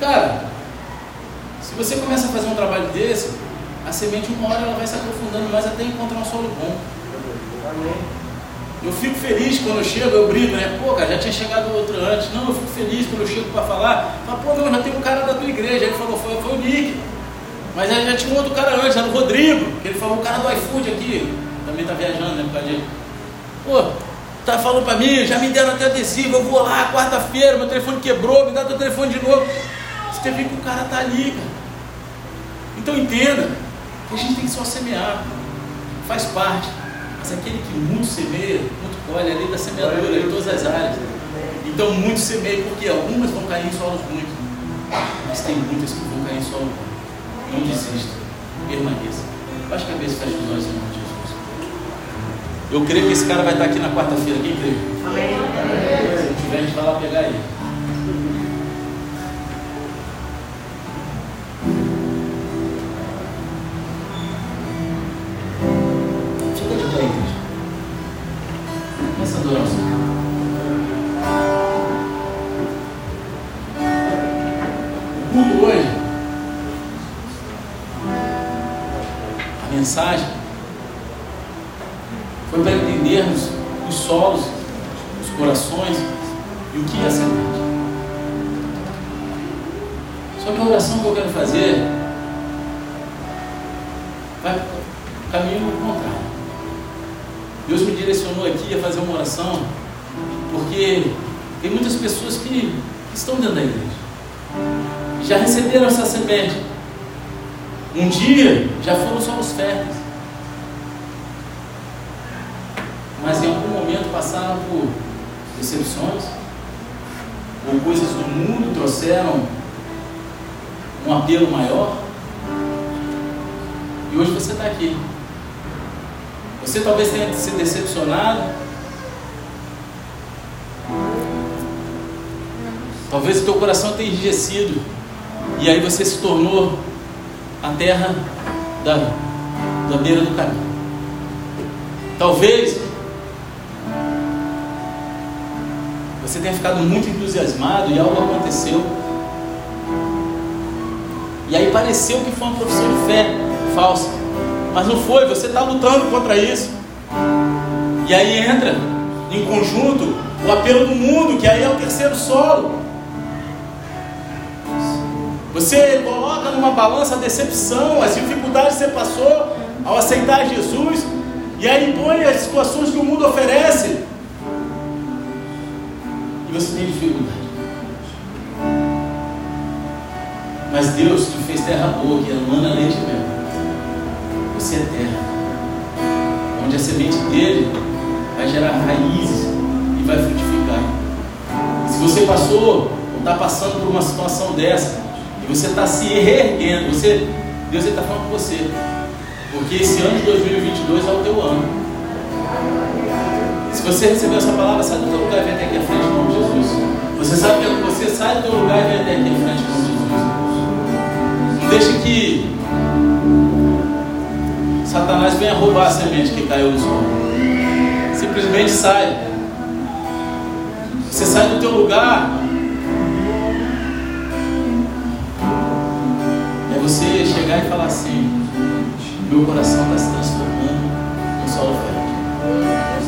Cara, se você começa a fazer um trabalho desse, a semente uma hora ela vai se aprofundando mais até encontrar um solo bom. Eu fico feliz quando eu chego, eu brigo, né? Pô, cara, já tinha chegado outro antes. Não, eu fico feliz quando eu chego para falar. Fala, pô, não, já tem um cara da tua igreja. Ele falou, foi, foi o Nick. Mas já tinha um outro cara antes, era o Rodrigo, que ele falou, o cara do iFood aqui. Também tá viajando, né, por causa de... Pô, tá falando para mim, já me deram até adesivo, eu vou lá, quarta-feira, meu telefone quebrou, me dá teu telefone de novo. Você tem que ver que o cara tá ali, cara. Então entenda que a gente tem que só semear. Faz parte. Mas aquele que muito semeia, muito colhe, a lei da semeadura em todas as áreas. Então, muito semeia, porque algumas vão cair em solos muito, mas tem muitas que vão cair em solo. Não desista, permaneça. Baixa a cabeça e os olhos Jesus. Eu creio que esse cara vai estar aqui na quarta-feira. Quem crê? Amém. Se não tiver, a gente vai lá pegar ele. mensagem a fazer uma oração porque tem muitas pessoas que estão dentro da igreja, já receberam essa semente, um dia já foram solos férteis. Mas em algum momento passaram por decepções, ou coisas do mundo trouxeram um apelo maior. E hoje você está aqui. Você talvez tenha se decepcionado. Talvez o teu coração tenha enrijecido. E aí você se tornou a terra da, da beira do caminho. Talvez você tenha ficado muito entusiasmado e algo aconteceu. E aí pareceu que foi uma profissão de fé falsa. Mas não foi, você está lutando contra isso. E aí entra em conjunto o apelo do mundo, que aí é o terceiro solo. Você coloca numa balança a decepção, as dificuldades que você passou ao aceitar Jesus, e aí põe as situações que o mundo oferece, e você tem dificuldade. Mas Deus te fez terra boa, que emana leite mesmo. Você é terra, onde a semente dele vai gerar raízes e vai frutificar. E se você passou ou está passando por uma situação dessa, você está se reerguendo. Você, Deus está falando com você. Porque esse ano de 2022 é o teu ano. Se você recebeu essa palavra, sai do teu lugar e vem até aqui à frente de Jesus. Você sabe que você sai do teu lugar e vem até aqui à frente de Jesus. Não deixe que Satanás venha roubar a semente que caiu no solo. Simplesmente sai. Você sai do teu lugar. Você chegar e falar assim: meu coração está se transformando em solo fértil.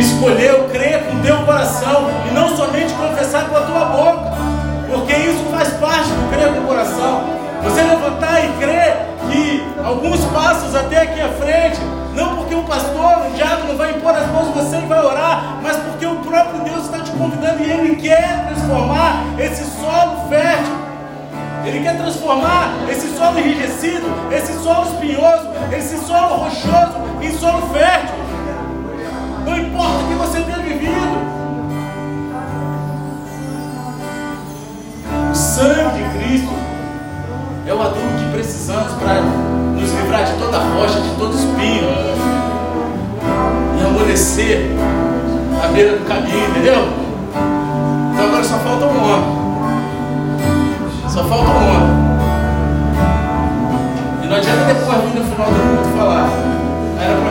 Escolheu crer com teu coração e não somente confessar com a tua boca, porque isso faz parte do crer com o coração. Você levantar e crer que alguns passos até aqui à frente, não porque o pastor, o diabo não vai impor as mãos você e vai orar, mas porque o próprio Deus está te convidando e Ele quer transformar esse solo fértil. Ele quer transformar esse solo enrijecido, esse solo espinhoso, esse solo rochoso em solo fértil. Não importa o que você tenha vivido. O sangue de Cristo é o adubo que precisamos para nos livrar de toda rocha, de todo espinho e amolecer à beira do caminho, entendeu? Então agora só falta um homem. Só falta uma. E não adianta depois vir no final do culto falar. Era pra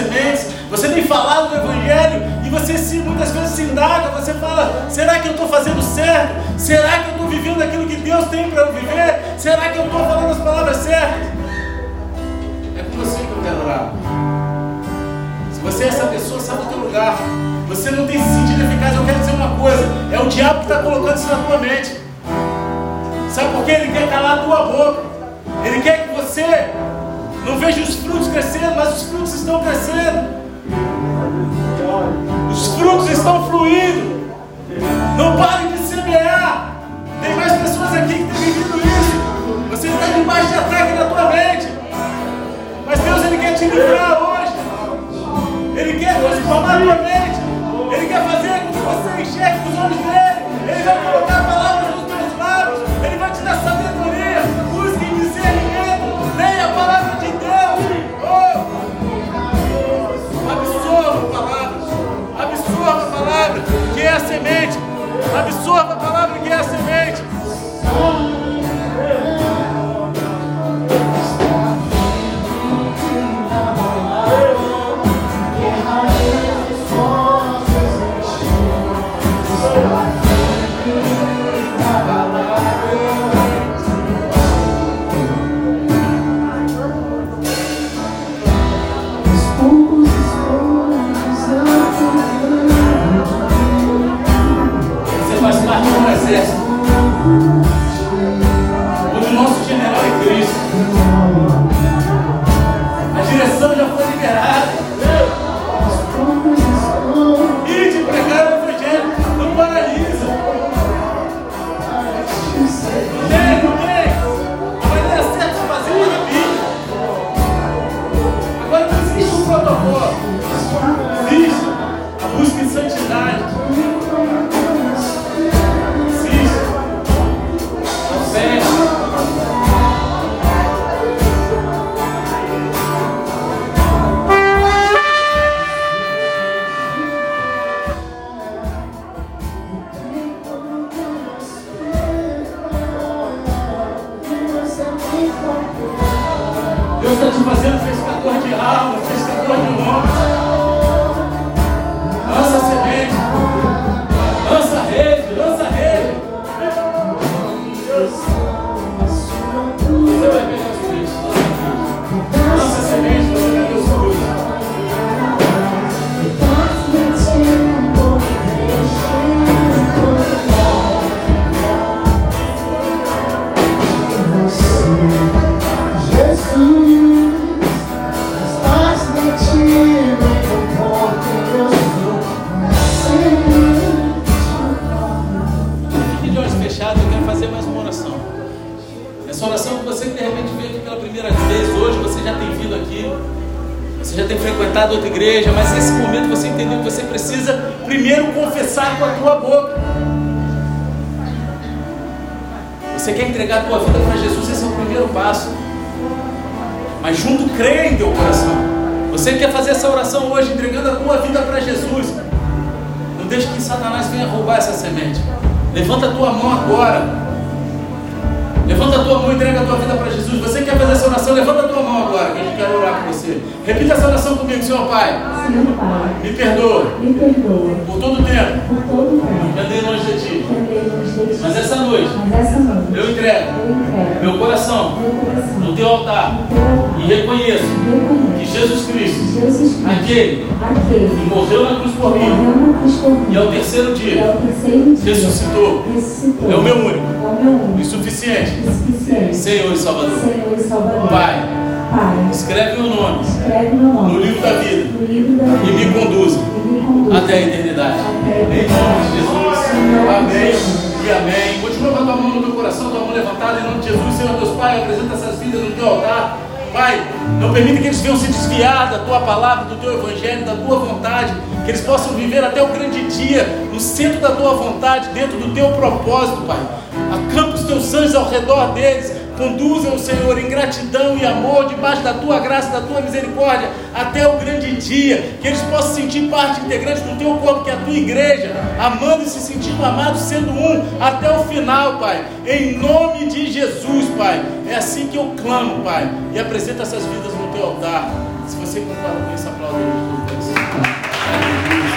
sementes, Você tem falado do Evangelho e você se, muitas vezes se indaga, você fala, será que eu estou fazendo certo? Será que eu estou vivendo aquilo que Deus tem para eu viver? Será que eu estou falando as palavras certas? É com você que eu quero orar. Se você é essa pessoa, sabe o teu lugar. Você não tem se sentido eficaz, eu quero dizer uma coisa, é o diabo que está colocando isso na tua mente. Sabe por quê? Ele quer calar a tua boca. Ele quer que você não veja os frutos crescendo, mas os frutos estão crescendo. Os frutos estão fluindo. Não pare de semear. Tem mais pessoas aqui que têm vivido isso. Você está debaixo de ataque na tua mente. Mas Deus ele quer te livrar hoje. Ele quer transformar a tua mente. Ele quer fazer com que você enxergue os olhos dele. Ele vai colocar semente. Absorva entregar a tua vida para Jesus, esse é o primeiro passo. Mas junto creia em teu coração. Você quer fazer essa oração hoje, entregando a tua vida para Jesus. Não deixe que Satanás venha roubar essa semente. Levanta a tua mão agora. Levanta a tua mão e entrega a tua vida para Jesus. Você quer fazer essa oração? Levanta a tua mão agora, que a gente quer orar por você. Repita essa oração comigo, Senhor Pai. Senhor Pai, Me perdoa me perdoa por todo o tempo por todo Mas essa noite eu entrego eu entrego meu coração meu no Teu altar e reconheço e que Jesus Cristo, aquele que morreu na cruz por mim e ao terceiro e dia ao terceiro dia ressuscitou, é o meu único é o meu único e suficiente e suficiente Senhor e Salvador. E. Pai, Pai, escreve o nome escreve meu nome no livro da vida no livro da e vida me conduza e me conduz até a eternidade. Em nome de Jesus. Amém e amém. Continua com a tua mão no teu coração, tua mão levantada em nome de Jesus. Senhor Deus Pai, apresenta essas vidas no teu altar. Pai, não permita que eles venham se desviar da tua palavra, do teu evangelho, da tua vontade. Que eles possam viver até o grande dia, no centro da tua vontade, dentro do teu propósito, Pai. Acampa os teus anjos ao redor deles. Conduza-o, Senhor, em gratidão e amor, debaixo da tua graça, da tua misericórdia, até o grande dia. Que eles possam sentir parte integrante do teu corpo, que é a tua igreja, amando e se sentindo amados, sendo um, até o final, Pai. Em nome de Jesus, Pai. É assim que eu clamo, Pai. E apresento essas vidas no teu altar. Se você concorda com isso, aplauda ele.